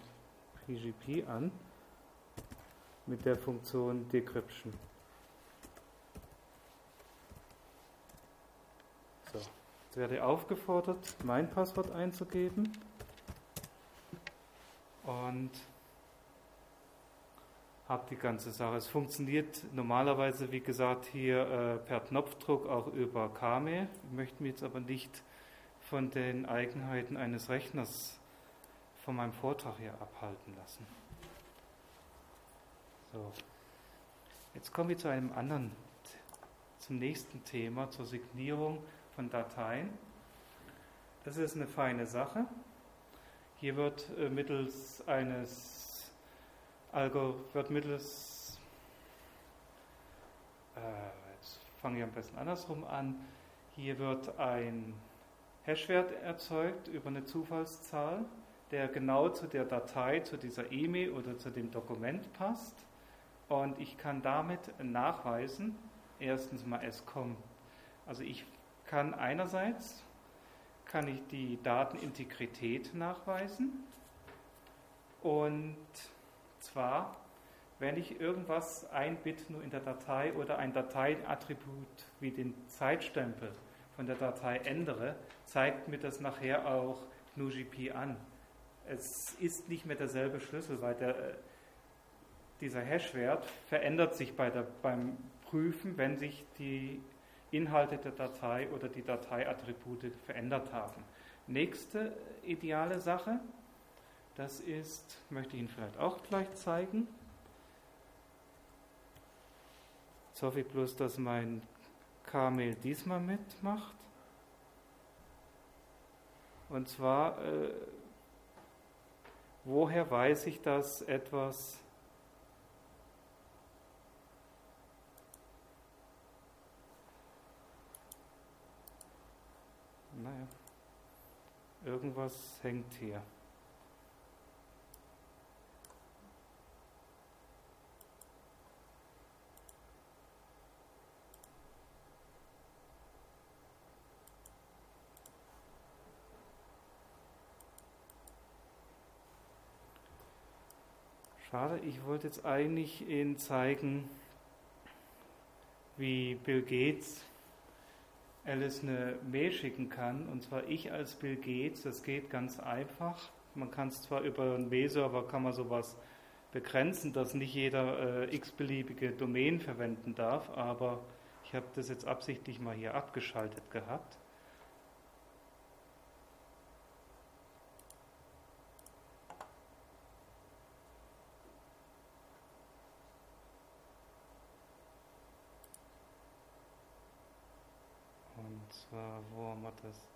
Speaker 1: PGP an mit der Funktion Decryption. So, jetzt werde ich aufgefordert, mein Passwort einzugeben und habe die ganze Sache. Es funktioniert normalerweise, wie gesagt, hier äh, per Knopfdruck auch über KME. Ich möchte mich jetzt aber nicht von den Eigenheiten eines Rechners von meinem Vortrag hier abhalten lassen. So, jetzt kommen wir zu einem anderen, zum nächsten Thema, zur Signierung von Dateien. Das ist eine feine Sache. Hier wird äh, mittels eines wird mittels äh, jetzt fange ich am besten andersrum an. Hier wird ein Hashwert erzeugt über eine Zufallszahl, der genau zu der Datei, zu dieser E-Mail oder zu dem Dokument passt. Und ich kann damit nachweisen, erstens mal es kommt. Also ich kann einerseits kann ich die Datenintegrität nachweisen und zwar, wenn ich irgendwas ein Bit nur in der Datei oder ein Dateiattribut wie den Zeitstempel von der Datei ändere, zeigt mir das nachher auch GNU-GP an. Es ist nicht mehr derselbe Schlüssel, weil der, äh, dieser Hashwert verändert sich bei der, beim Prüfen, wenn sich die Inhalte der Datei oder die Dateiattribute verändert haben. Nächste ideale Sache, das ist, möchte ich Ihnen vielleicht auch gleich zeigen. Jetzt hoffe ich bloß, dass mein Kamel diesmal mitmacht. Und zwar, äh, woher weiß ich, dass etwas naja, irgendwas hängt hier. Schade, ich wollte jetzt eigentlich Ihnen zeigen, wie Bill Gates Alice eine Mail schicken kann. Und zwar ich als Bill Gates, das geht ganz einfach. Man kann es zwar über einen Mail-Server, kann man sowas begrenzen, dass nicht jeder äh, x-beliebige Domain verwenden darf, aber ich habe das jetzt absichtlich mal hier abgeschaltet gehabt. Haben wir das?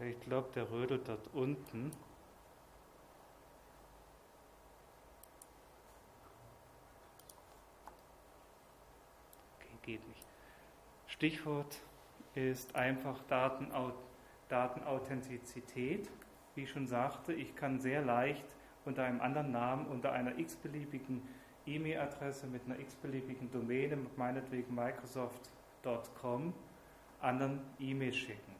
Speaker 1: Ich glaube, der rödelt dort unten. Okay, geht nicht. Stichwort ist einfach Datenaut Datenauthentizität. Wie ich schon sagte, ich kann sehr leicht unter einem anderen Namen, unter einer x-beliebigen E-Mail-Adresse mit einer x-beliebigen Domäne, meinetwegen Microsoft.com, anderen E-Mail schicken.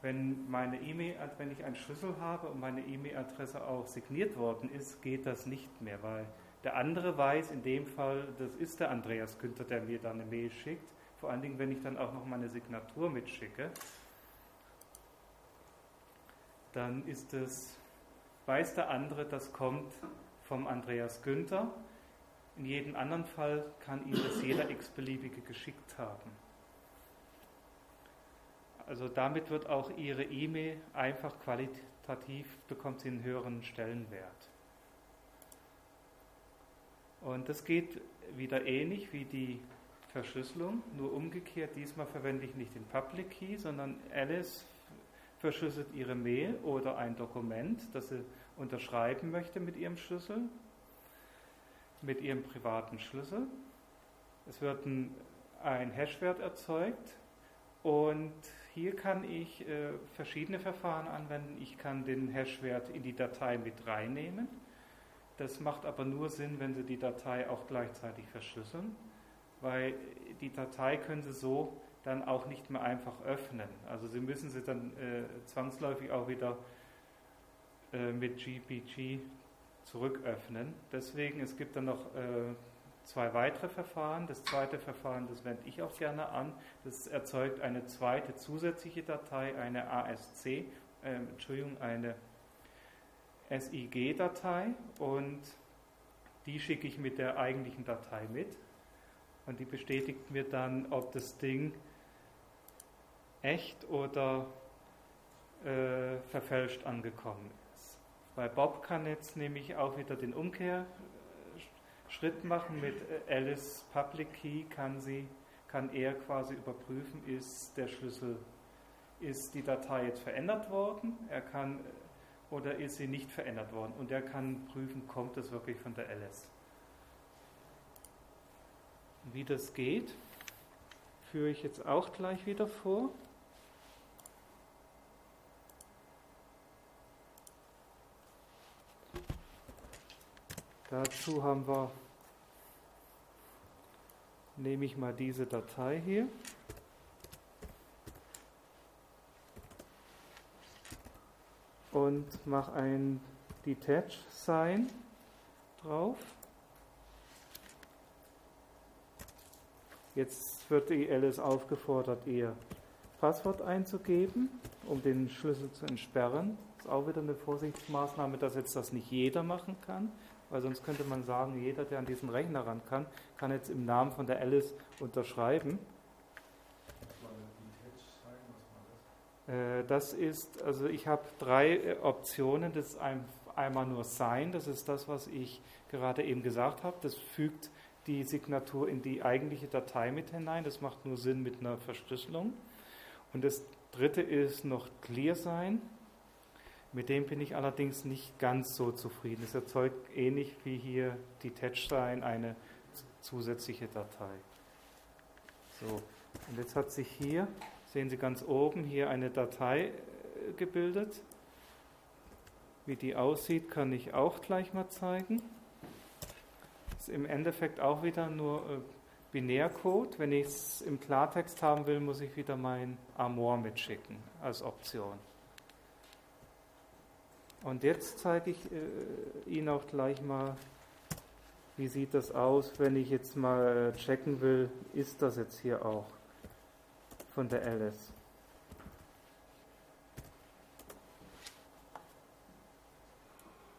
Speaker 1: Wenn, meine e wenn ich einen Schlüssel habe und meine E-Mail-Adresse auch signiert worden ist, geht das nicht mehr, weil der andere weiß in dem Fall, das ist der Andreas Günther, der mir dann eine Mail schickt. Vor allen Dingen, wenn ich dann auch noch meine Signatur mitschicke, dann ist es, weiß der andere, das kommt vom Andreas Günther in jedem anderen Fall kann Ihnen das jeder x-beliebige geschickt haben. Also damit wird auch Ihre E-Mail einfach qualitativ, bekommt sie einen höheren Stellenwert. Und das geht wieder ähnlich wie die Verschlüsselung, nur umgekehrt. Diesmal verwende ich nicht den Public Key, sondern Alice verschlüsselt ihre Mail oder ein Dokument, das sie unterschreiben möchte mit ihrem Schlüssel mit ihrem privaten Schlüssel. Es wird ein, ein Hashwert erzeugt und hier kann ich äh, verschiedene Verfahren anwenden. Ich kann den Hashwert in die Datei mit reinnehmen. Das macht aber nur Sinn, wenn Sie die Datei auch gleichzeitig verschlüsseln, weil die Datei können Sie so dann auch nicht mehr einfach öffnen. Also Sie müssen sie dann äh, zwangsläufig auch wieder äh, mit GPG zurücköffnen. Deswegen, es gibt dann noch äh, zwei weitere Verfahren. Das zweite Verfahren, das wende ich auch gerne an. Das erzeugt eine zweite zusätzliche Datei, eine ASC, äh, Entschuldigung, eine SIG-Datei und die schicke ich mit der eigentlichen Datei mit und die bestätigt mir dann, ob das Ding echt oder äh, verfälscht angekommen ist. Bei Bob kann jetzt nämlich auch wieder den Umkehrschritt machen. Mit Alice Public Key kann, sie, kann er quasi überprüfen, ist der Schlüssel, ist die Datei jetzt verändert worden, er kann oder ist sie nicht verändert worden. Und er kann prüfen, kommt es wirklich von der Alice. Wie das geht, führe ich jetzt auch gleich wieder vor. Dazu haben wir, nehme ich mal diese Datei hier. Und mache ein Detach Sign drauf. Jetzt wird die Alice aufgefordert, ihr Passwort einzugeben, um den Schlüssel zu entsperren. Das ist auch wieder eine Vorsichtsmaßnahme, dass jetzt das nicht jeder machen kann, weil sonst könnte man sagen, jeder, der an diesen Rechner ran kann, kann jetzt im Namen von der Alice unterschreiben. Äh, das ist, also ich habe drei äh, Optionen. Das ist einmal nur Sign, das ist das, was ich gerade eben gesagt habe. Das fügt die Signatur in die eigentliche Datei mit hinein. Das macht nur Sinn mit einer Verschlüsselung. Und das dritte ist noch Clear Sign. Mit dem bin ich allerdings nicht ganz so zufrieden. Es erzeugt ähnlich wie hier die Touchsign eine zusätzliche Datei. So, und jetzt hat sich hier sehen Sie ganz oben hier eine Datei äh, gebildet. Wie die aussieht, kann ich auch gleich mal zeigen. Das ist im Endeffekt auch wieder nur äh, Binärcode. Wenn ich es im Klartext haben will, muss ich wieder mein Amor mitschicken als Option. Und jetzt zeige ich äh, Ihnen auch gleich mal, wie sieht das aus, wenn ich jetzt mal checken will, ist das jetzt hier auch von der Alice.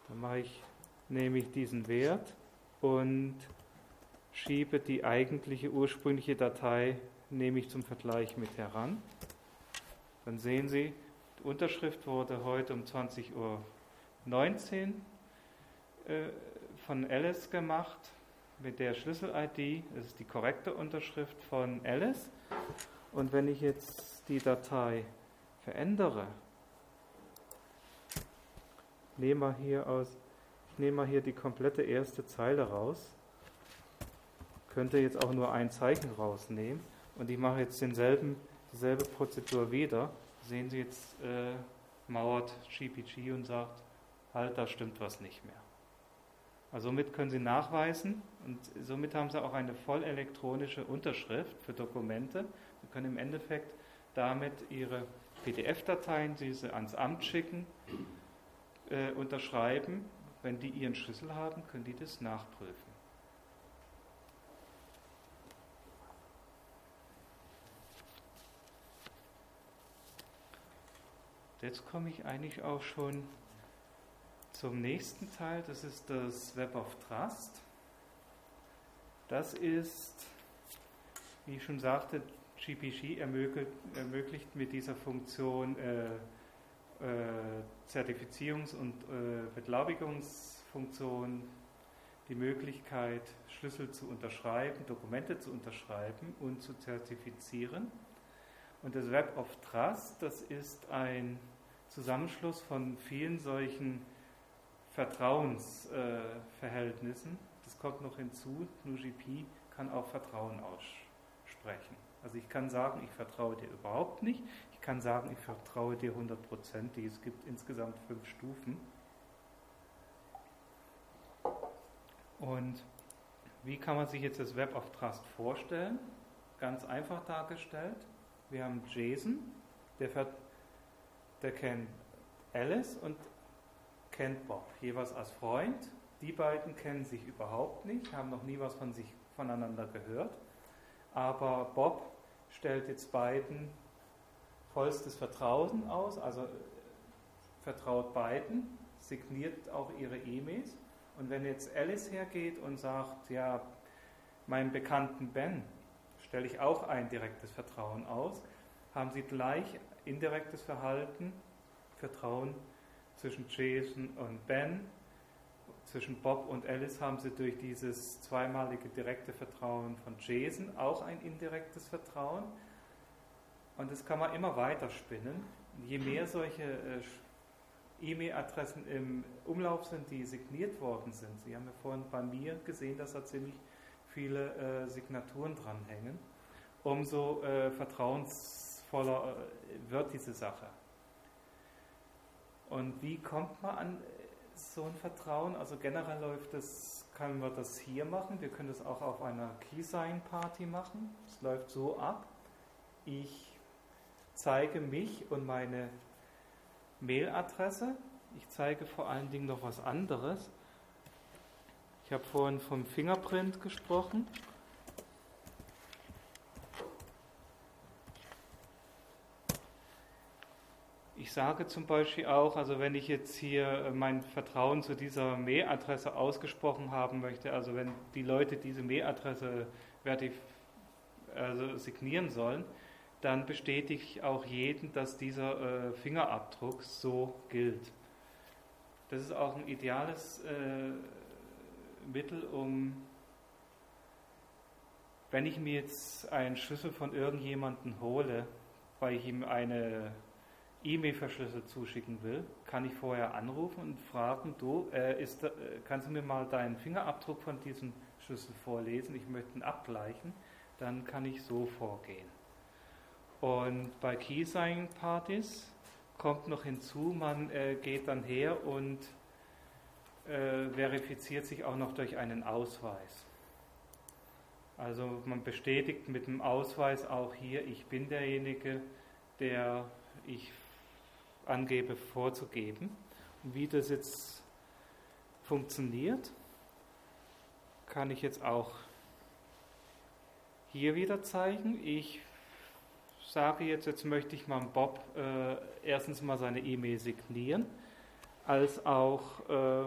Speaker 1: Dann mache ich, nehme ich diesen Wert und schiebe die eigentliche ursprüngliche Datei, nehme ich zum Vergleich mit heran. Dann sehen Sie, die Unterschrift wurde heute um 20.19 Uhr äh, von Alice gemacht mit der Schlüssel-ID. Ist die korrekte Unterschrift von Alice. Und wenn ich jetzt die Datei verändere, nehme hier aus, ich nehme mal hier die komplette erste Zeile raus, könnte jetzt auch nur ein Zeichen rausnehmen und ich mache jetzt denselben, dieselbe Prozedur wieder. Sehen Sie jetzt, äh, mauert GPG und sagt, halt, da stimmt was nicht mehr. Also somit können Sie nachweisen und somit haben Sie auch eine voll elektronische Unterschrift für Dokumente Sie können im Endeffekt damit Ihre PDF-Dateien, die Sie ans Amt schicken, äh, unterschreiben. Wenn die Ihren Schlüssel haben, können die das nachprüfen. Jetzt komme ich eigentlich auch schon zum nächsten Teil. Das ist das Web of Trust. Das ist, wie ich schon sagte, GPG ermöglicht, ermöglicht mit dieser Funktion äh, äh, Zertifizierungs- und äh, Beglaubigungsfunktion die Möglichkeit, Schlüssel zu unterschreiben, Dokumente zu unterschreiben und zu zertifizieren. Und das Web of Trust, das ist ein Zusammenschluss von vielen solchen Vertrauensverhältnissen. das kommt noch hinzu, NuGP kann auch Vertrauen aussprechen. Also ich kann sagen, ich vertraue dir überhaupt nicht. Ich kann sagen, ich vertraue dir hundertprozentig. Es gibt insgesamt fünf Stufen. Und wie kann man sich jetzt das Web of Trust vorstellen? Ganz einfach dargestellt. Wir haben Jason, der, der kennt Alice und kennt Bob, jeweils als Freund. Die beiden kennen sich überhaupt nicht, haben noch nie was von sich voneinander gehört. Aber Bob stellt jetzt beiden vollstes Vertrauen aus, also vertraut beiden, signiert auch ihre E-Mails. Und wenn jetzt Alice hergeht und sagt, ja, meinem Bekannten Ben stelle ich auch ein direktes Vertrauen aus, haben sie gleich indirektes Verhalten, Vertrauen zwischen Jason und Ben zwischen Bob und Alice haben sie durch dieses zweimalige direkte Vertrauen von Jason auch ein indirektes Vertrauen. Und das kann man immer weiter spinnen. Je mehr solche äh, E-Mail-Adressen im Umlauf sind, die signiert worden sind. Sie haben ja vorhin bei mir gesehen, dass da ziemlich viele äh, Signaturen dranhängen. Umso äh, vertrauensvoller äh, wird diese Sache. Und wie kommt man an so ein Vertrauen. Also generell läuft das, können wir das hier machen. Wir können das auch auf einer Keysign-Party machen. Es läuft so ab. Ich zeige mich und meine Mailadresse. Ich zeige vor allen Dingen noch was anderes. Ich habe vorhin vom Fingerprint gesprochen. Ich sage zum Beispiel auch, also wenn ich jetzt hier mein Vertrauen zu dieser Mailadresse ausgesprochen haben möchte, also wenn die Leute diese Mailadresse also signieren sollen, dann bestätige ich auch jeden, dass dieser äh, Fingerabdruck so gilt. Das ist auch ein ideales äh, Mittel, um, wenn ich mir jetzt einen Schlüssel von irgendjemandem hole, weil ich ihm eine E-Mail verschlüsselt zuschicken will, kann ich vorher anrufen und fragen, du, äh, ist, äh, kannst du mir mal deinen Fingerabdruck von diesem Schlüssel vorlesen? Ich möchte ihn abgleichen. Dann kann ich so vorgehen. Und bei Keysign-Partys kommt noch hinzu, man äh, geht dann her und äh, verifiziert sich auch noch durch einen Ausweis. Also man bestätigt mit dem Ausweis auch hier, ich bin derjenige, der ich angebe vorzugeben. Und wie das jetzt funktioniert, kann ich jetzt auch hier wieder zeigen. Ich sage jetzt, jetzt möchte ich mal Bob äh, erstens mal seine E-Mail signieren, als auch äh,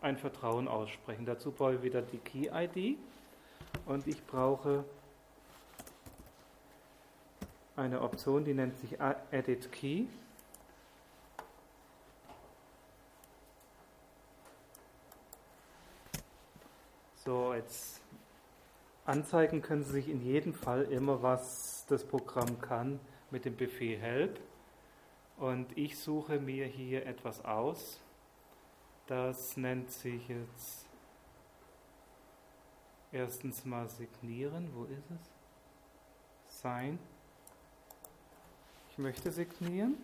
Speaker 1: ein Vertrauen aussprechen. Dazu brauche ich wieder die Key-ID und ich brauche eine Option, die nennt sich Edit Key. So, jetzt anzeigen können Sie sich in jedem Fall immer, was das Programm kann mit dem Befehl Help. Und ich suche mir hier etwas aus. Das nennt sich jetzt erstens mal signieren. Wo ist es? Sign. Ich möchte signieren.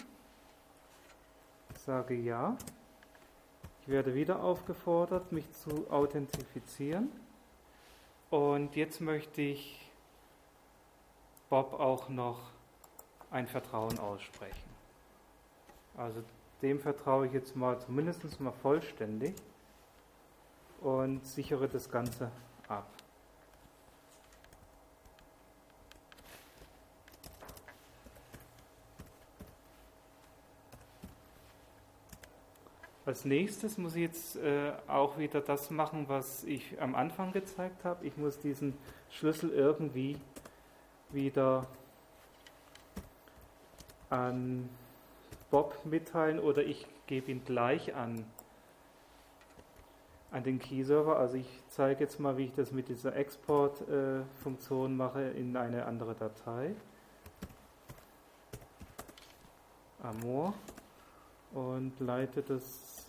Speaker 1: Sage ja. Ich werde wieder aufgefordert, mich zu authentifizieren. Und jetzt möchte ich Bob auch noch ein Vertrauen aussprechen. Also dem vertraue ich jetzt mal zumindest mal vollständig und sichere das Ganze ab. Als nächstes muss ich jetzt äh, auch wieder das machen, was ich am Anfang gezeigt habe. Ich muss diesen Schlüssel irgendwie wieder an Bob mitteilen oder ich gebe ihn gleich an, an den Key-Server. Also ich zeige jetzt mal, wie ich das mit dieser Export-Funktion äh, mache in eine andere Datei. Amor und leite das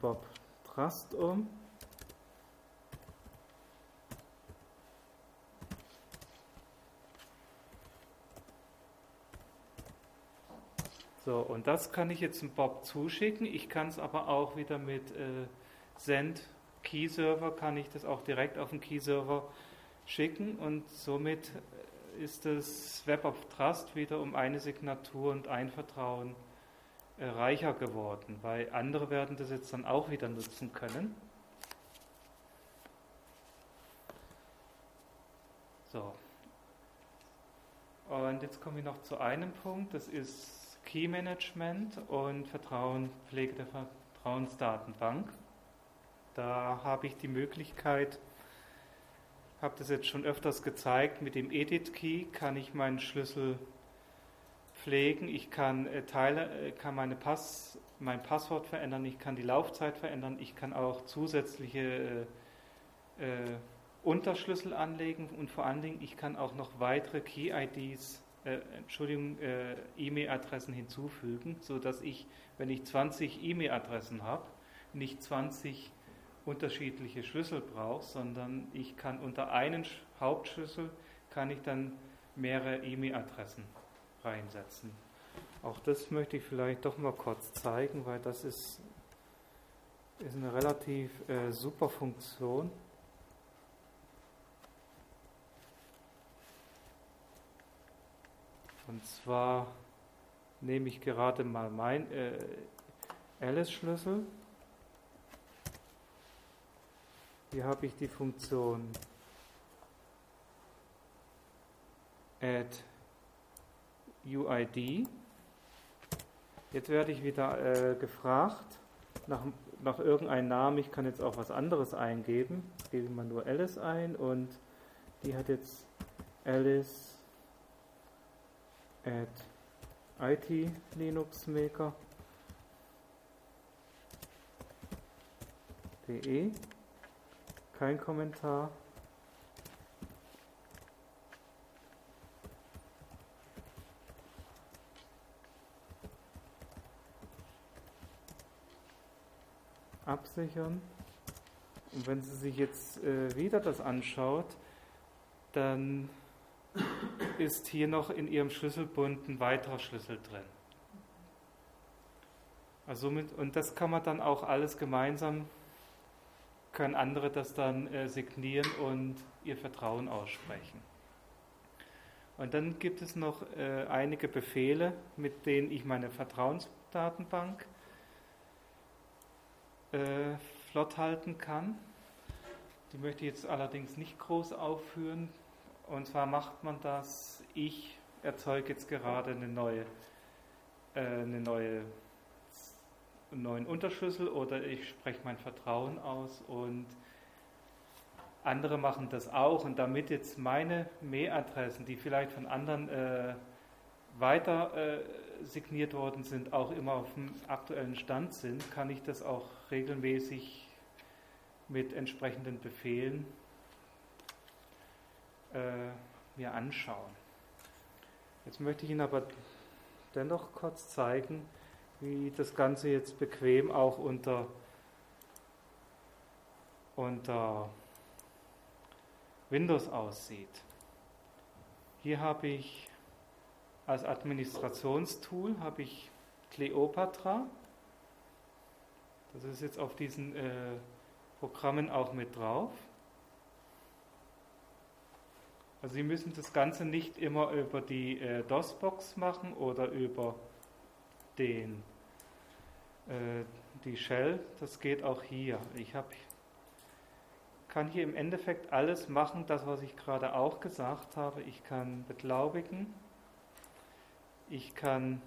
Speaker 1: Bob Trust um. So, und das kann ich jetzt dem Bob zuschicken. Ich kann es aber auch wieder mit äh, Send Key Server, kann ich das auch direkt auf den Key Server schicken und somit ist das Web of Trust wieder um eine Signatur und ein Vertrauen äh, reicher geworden, weil andere werden das jetzt dann auch wieder nutzen können. So. Und jetzt kommen wir noch zu einem Punkt, das ist Key Management und Vertrauen, Pflege der Vertrauensdatenbank. Da habe ich die Möglichkeit, habe das jetzt schon öfters gezeigt, mit dem Edit Key kann ich meinen Schlüssel pflegen, ich kann äh, Teile, äh, kann meine Pass, mein Passwort verändern, ich kann die Laufzeit verändern, ich kann auch zusätzliche äh, äh, Unterschlüssel anlegen. Und vor allen Dingen, ich kann auch noch weitere Key-IDs, äh, Entschuldigung, äh, E-Mail-Adressen hinzufügen, sodass ich, wenn ich 20 E-Mail-Adressen habe, nicht 20 unterschiedliche Schlüssel brauche, sondern ich kann unter einen Hauptschlüssel kann ich dann mehrere E-Mail-Adressen reinsetzen. Auch das möchte ich vielleicht doch mal kurz zeigen, weil das ist, ist eine relativ äh, super Funktion. Und zwar nehme ich gerade mal mein äh, Alice-Schlüssel. Hier habe ich die Funktion add UID. Jetzt werde ich wieder äh, gefragt nach, nach irgendeinem Namen. Ich kann jetzt auch was anderes eingeben. Jetzt gebe ich mal nur Alice ein und die hat jetzt Alice at IT Linux Maker. De. Kein Kommentar. Absichern. Und wenn sie sich jetzt äh, wieder das anschaut, dann ist hier noch in ihrem Schlüsselbund ein weiterer Schlüssel drin. Also mit, und das kann man dann auch alles gemeinsam, können andere das dann äh, signieren und ihr Vertrauen aussprechen. Und dann gibt es noch äh, einige Befehle, mit denen ich meine Vertrauensdatenbank äh, flott halten kann. Die möchte ich jetzt allerdings nicht groß aufführen. Und zwar macht man das, ich erzeuge jetzt gerade eine neue, äh, eine neue, einen neuen Unterschlüssel oder ich spreche mein Vertrauen aus und andere machen das auch. Und damit jetzt meine Mailadressen, die vielleicht von anderen äh, weiter äh, signiert worden sind, auch immer auf dem aktuellen Stand sind, kann ich das auch regelmäßig mit entsprechenden Befehlen äh, mir anschauen. Jetzt möchte ich Ihnen aber dennoch kurz zeigen, wie das Ganze jetzt bequem auch unter, unter Windows aussieht. Hier habe ich als Administrationstool habe ich Cleopatra. Das ist jetzt auf diesen äh, Programmen auch mit drauf. Also Sie müssen das Ganze nicht immer über die äh, DOS-Box machen oder über den, äh, die Shell. Das geht auch hier. Ich hab, kann hier im Endeffekt alles machen, das was ich gerade auch gesagt habe. Ich kann beglaubigen. Ich kann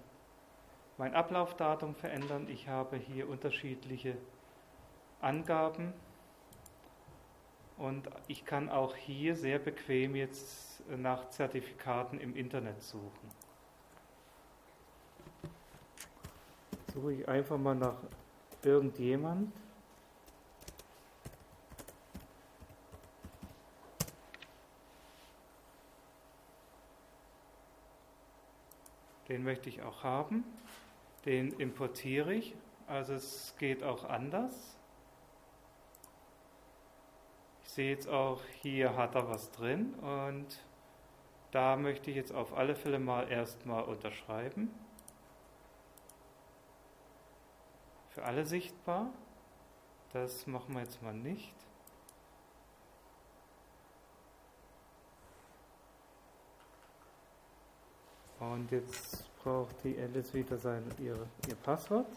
Speaker 1: mein Ablaufdatum verändern. Ich habe hier unterschiedliche Angaben und ich kann auch hier sehr bequem jetzt nach Zertifikaten im Internet suchen. Suche ich einfach mal nach irgendjemand. Den möchte ich auch haben. Den importiere ich. Also es geht auch anders sehe jetzt auch, hier hat er was drin und da möchte ich jetzt auf alle Fälle mal erstmal unterschreiben. Für alle sichtbar. Das machen wir jetzt mal nicht. Und jetzt braucht die Alice wieder sein, ihr, ihr Passwort.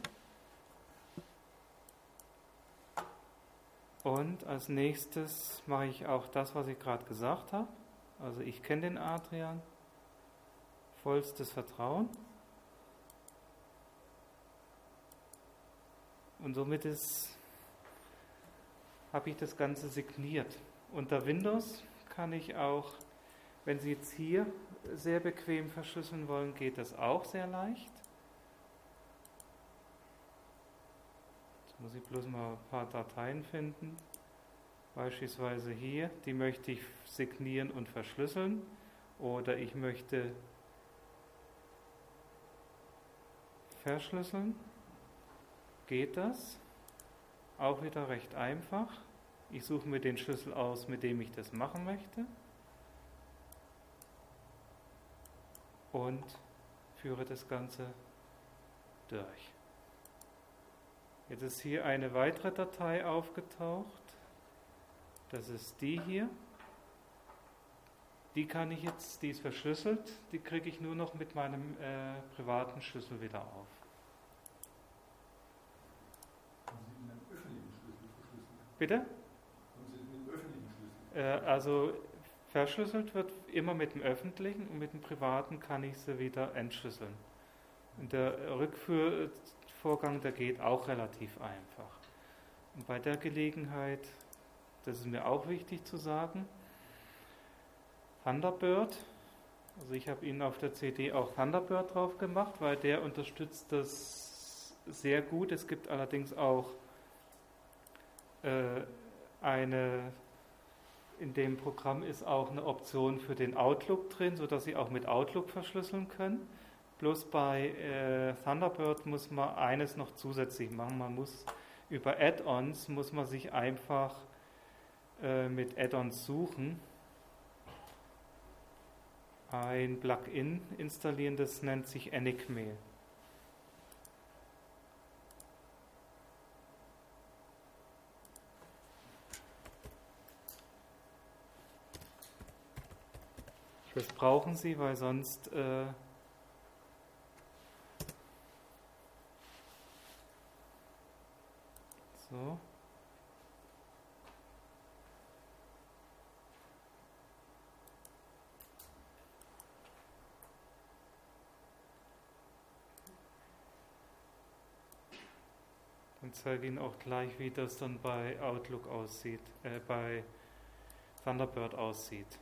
Speaker 1: Und als nächstes mache ich auch das, was ich gerade gesagt habe. Also ich kenne den Adrian, vollstes Vertrauen. Und somit habe ich das Ganze signiert. Unter Windows kann ich auch, wenn Sie jetzt hier sehr bequem verschlüsseln wollen, geht das auch sehr leicht. muss ich bloß mal ein paar Dateien finden. Beispielsweise hier, die möchte ich signieren und verschlüsseln. Oder ich möchte verschlüsseln. Geht das? Auch wieder recht einfach. Ich suche mir den Schlüssel aus, mit dem ich das machen möchte. Und führe das Ganze durch. Jetzt ist hier eine weitere Datei aufgetaucht. Das ist die hier. Die kann ich jetzt, die ist verschlüsselt, die kriege ich nur noch mit meinem äh, privaten Schlüssel wieder auf.
Speaker 3: Haben Sie mit einem öffentlichen Schlüssel verschlüsselt?
Speaker 1: Bitte?
Speaker 3: Haben Sie mit einem öffentlichen Schlüssel?
Speaker 1: Äh, also verschlüsselt wird, immer mit dem öffentlichen und mit dem privaten kann ich sie wieder entschlüsseln. Und der Rückführvorgang, der geht auch relativ einfach. Und bei der Gelegenheit, das ist mir auch wichtig zu sagen, Thunderbird, also ich habe Ihnen auf der CD auch Thunderbird drauf gemacht, weil der unterstützt das sehr gut. Es gibt allerdings auch äh, eine in dem Programm ist auch eine Option für den Outlook drin, sodass Sie auch mit Outlook verschlüsseln können. Bloß bei äh, Thunderbird muss man eines noch zusätzlich machen. Man muss über Add-ons muss man sich einfach äh, mit Add-ons suchen. Ein Plugin installieren, das nennt sich Enigmail. Das brauchen Sie, weil sonst äh, so. Und zeige Ihnen auch gleich, wie das dann bei Outlook aussieht, äh, bei Thunderbird aussieht.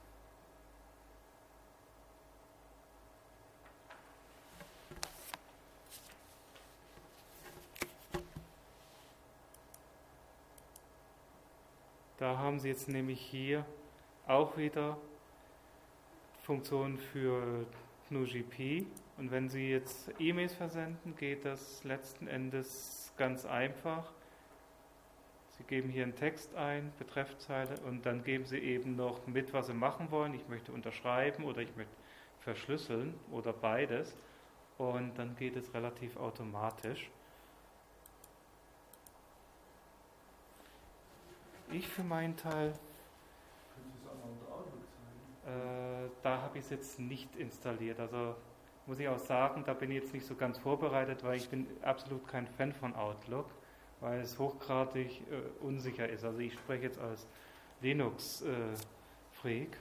Speaker 1: Da haben Sie jetzt nämlich hier auch wieder Funktionen für GNU-GP. Und wenn Sie jetzt E-Mails versenden, geht das letzten Endes ganz einfach. Sie geben hier einen Text ein, Betreffzeile, und dann geben Sie eben noch mit, was Sie machen wollen. Ich möchte unterschreiben oder ich möchte verschlüsseln oder beides. Und dann geht es relativ automatisch. Ich für meinen Teil, äh, da habe ich es jetzt nicht installiert. Also muss ich auch sagen, da bin ich jetzt nicht so ganz vorbereitet, weil ich bin absolut kein Fan von Outlook, weil es hochgradig äh, unsicher ist. Also ich spreche jetzt als Linux-Freak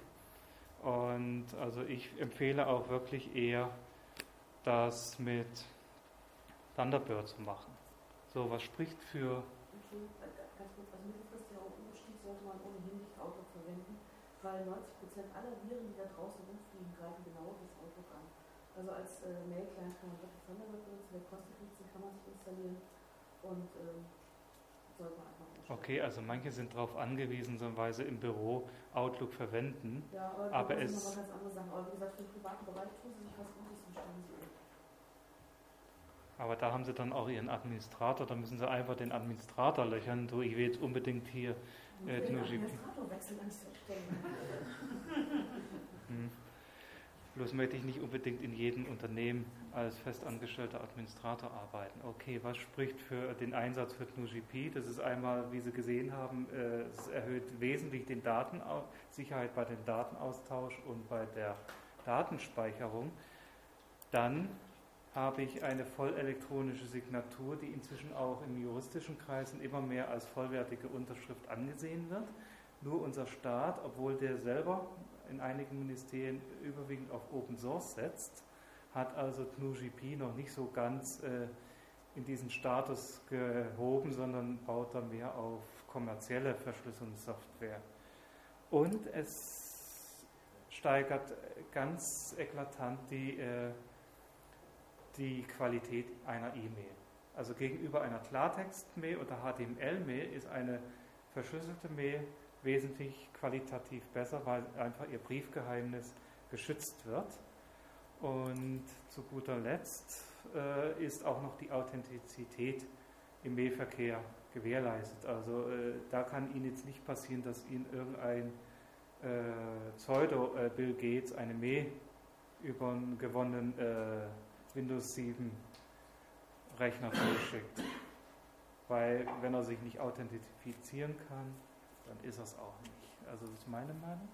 Speaker 1: äh, und also ich empfehle auch wirklich eher, das mit Thunderbird zu machen. So, was spricht für... Okay, ganz kurz, also
Speaker 4: man ohnehin nicht Outlook verwenden, weil 90% aller Viren, die da draußen rumfliegen, greifen genau das Outlook an. Also als äh, Mail-Client kann man wirklich Thunderbird benutzen, der kostet nichts, den kann man sich installieren und ähm, sollte man einfach umstellen.
Speaker 1: Okay, also manche sind darauf angewiesen, so Weise im Büro Outlook verwenden.
Speaker 4: Ja, aber,
Speaker 1: aber
Speaker 4: das
Speaker 1: es
Speaker 4: sind ganz andere Sachen. Aber wie gesagt, für den privaten Bereich tun sie sich was Gutes und stellen sie um.
Speaker 1: Aber da haben sie dann auch ihren Administrator, da müssen sie einfach den Administrator löchern. So, ich will jetzt unbedingt hier
Speaker 4: äh,
Speaker 1: hm. Bloß möchte ich nicht unbedingt in jedem Unternehmen als festangestellter Administrator arbeiten. Okay, was spricht für den Einsatz für GNU-GP? Das ist einmal, wie Sie gesehen haben, äh, es erhöht wesentlich die Sicherheit bei dem Datenaustausch und bei der Datenspeicherung. Dann habe ich eine vollelektronische Signatur, die inzwischen auch in juristischen Kreisen immer mehr als vollwertige Unterschrift angesehen wird. Nur unser Staat, obwohl der selber in einigen Ministerien überwiegend auf Open Source setzt, hat also GNU-GP noch nicht so ganz äh, in diesen Status gehoben, sondern baut da mehr auf kommerzielle Verschlüsselungssoftware. Und es steigert ganz eklatant die äh, die Qualität einer E-Mail. Also gegenüber einer Klartext-Mail oder HTML-Mail ist eine verschlüsselte Mail wesentlich qualitativ besser, weil einfach ihr Briefgeheimnis geschützt wird. Und zu guter Letzt äh, ist auch noch die Authentizität im Mailverkehr gewährleistet. Also äh, da kann Ihnen jetzt nicht passieren, dass Ihnen irgendein äh, Pseudo-Bill Gates eine Mail über einen gewonnenen äh, Windows 7 Rechner zuschickt. Weil wenn er sich nicht authentifizieren kann, dann ist er es auch nicht. Also das ist meine Meinung.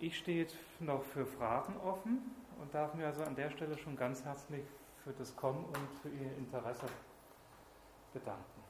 Speaker 1: Ich stehe noch für Fragen offen und darf mir also an der Stelle schon ganz herzlich für das Kommen und für Ihr Interesse bedanken.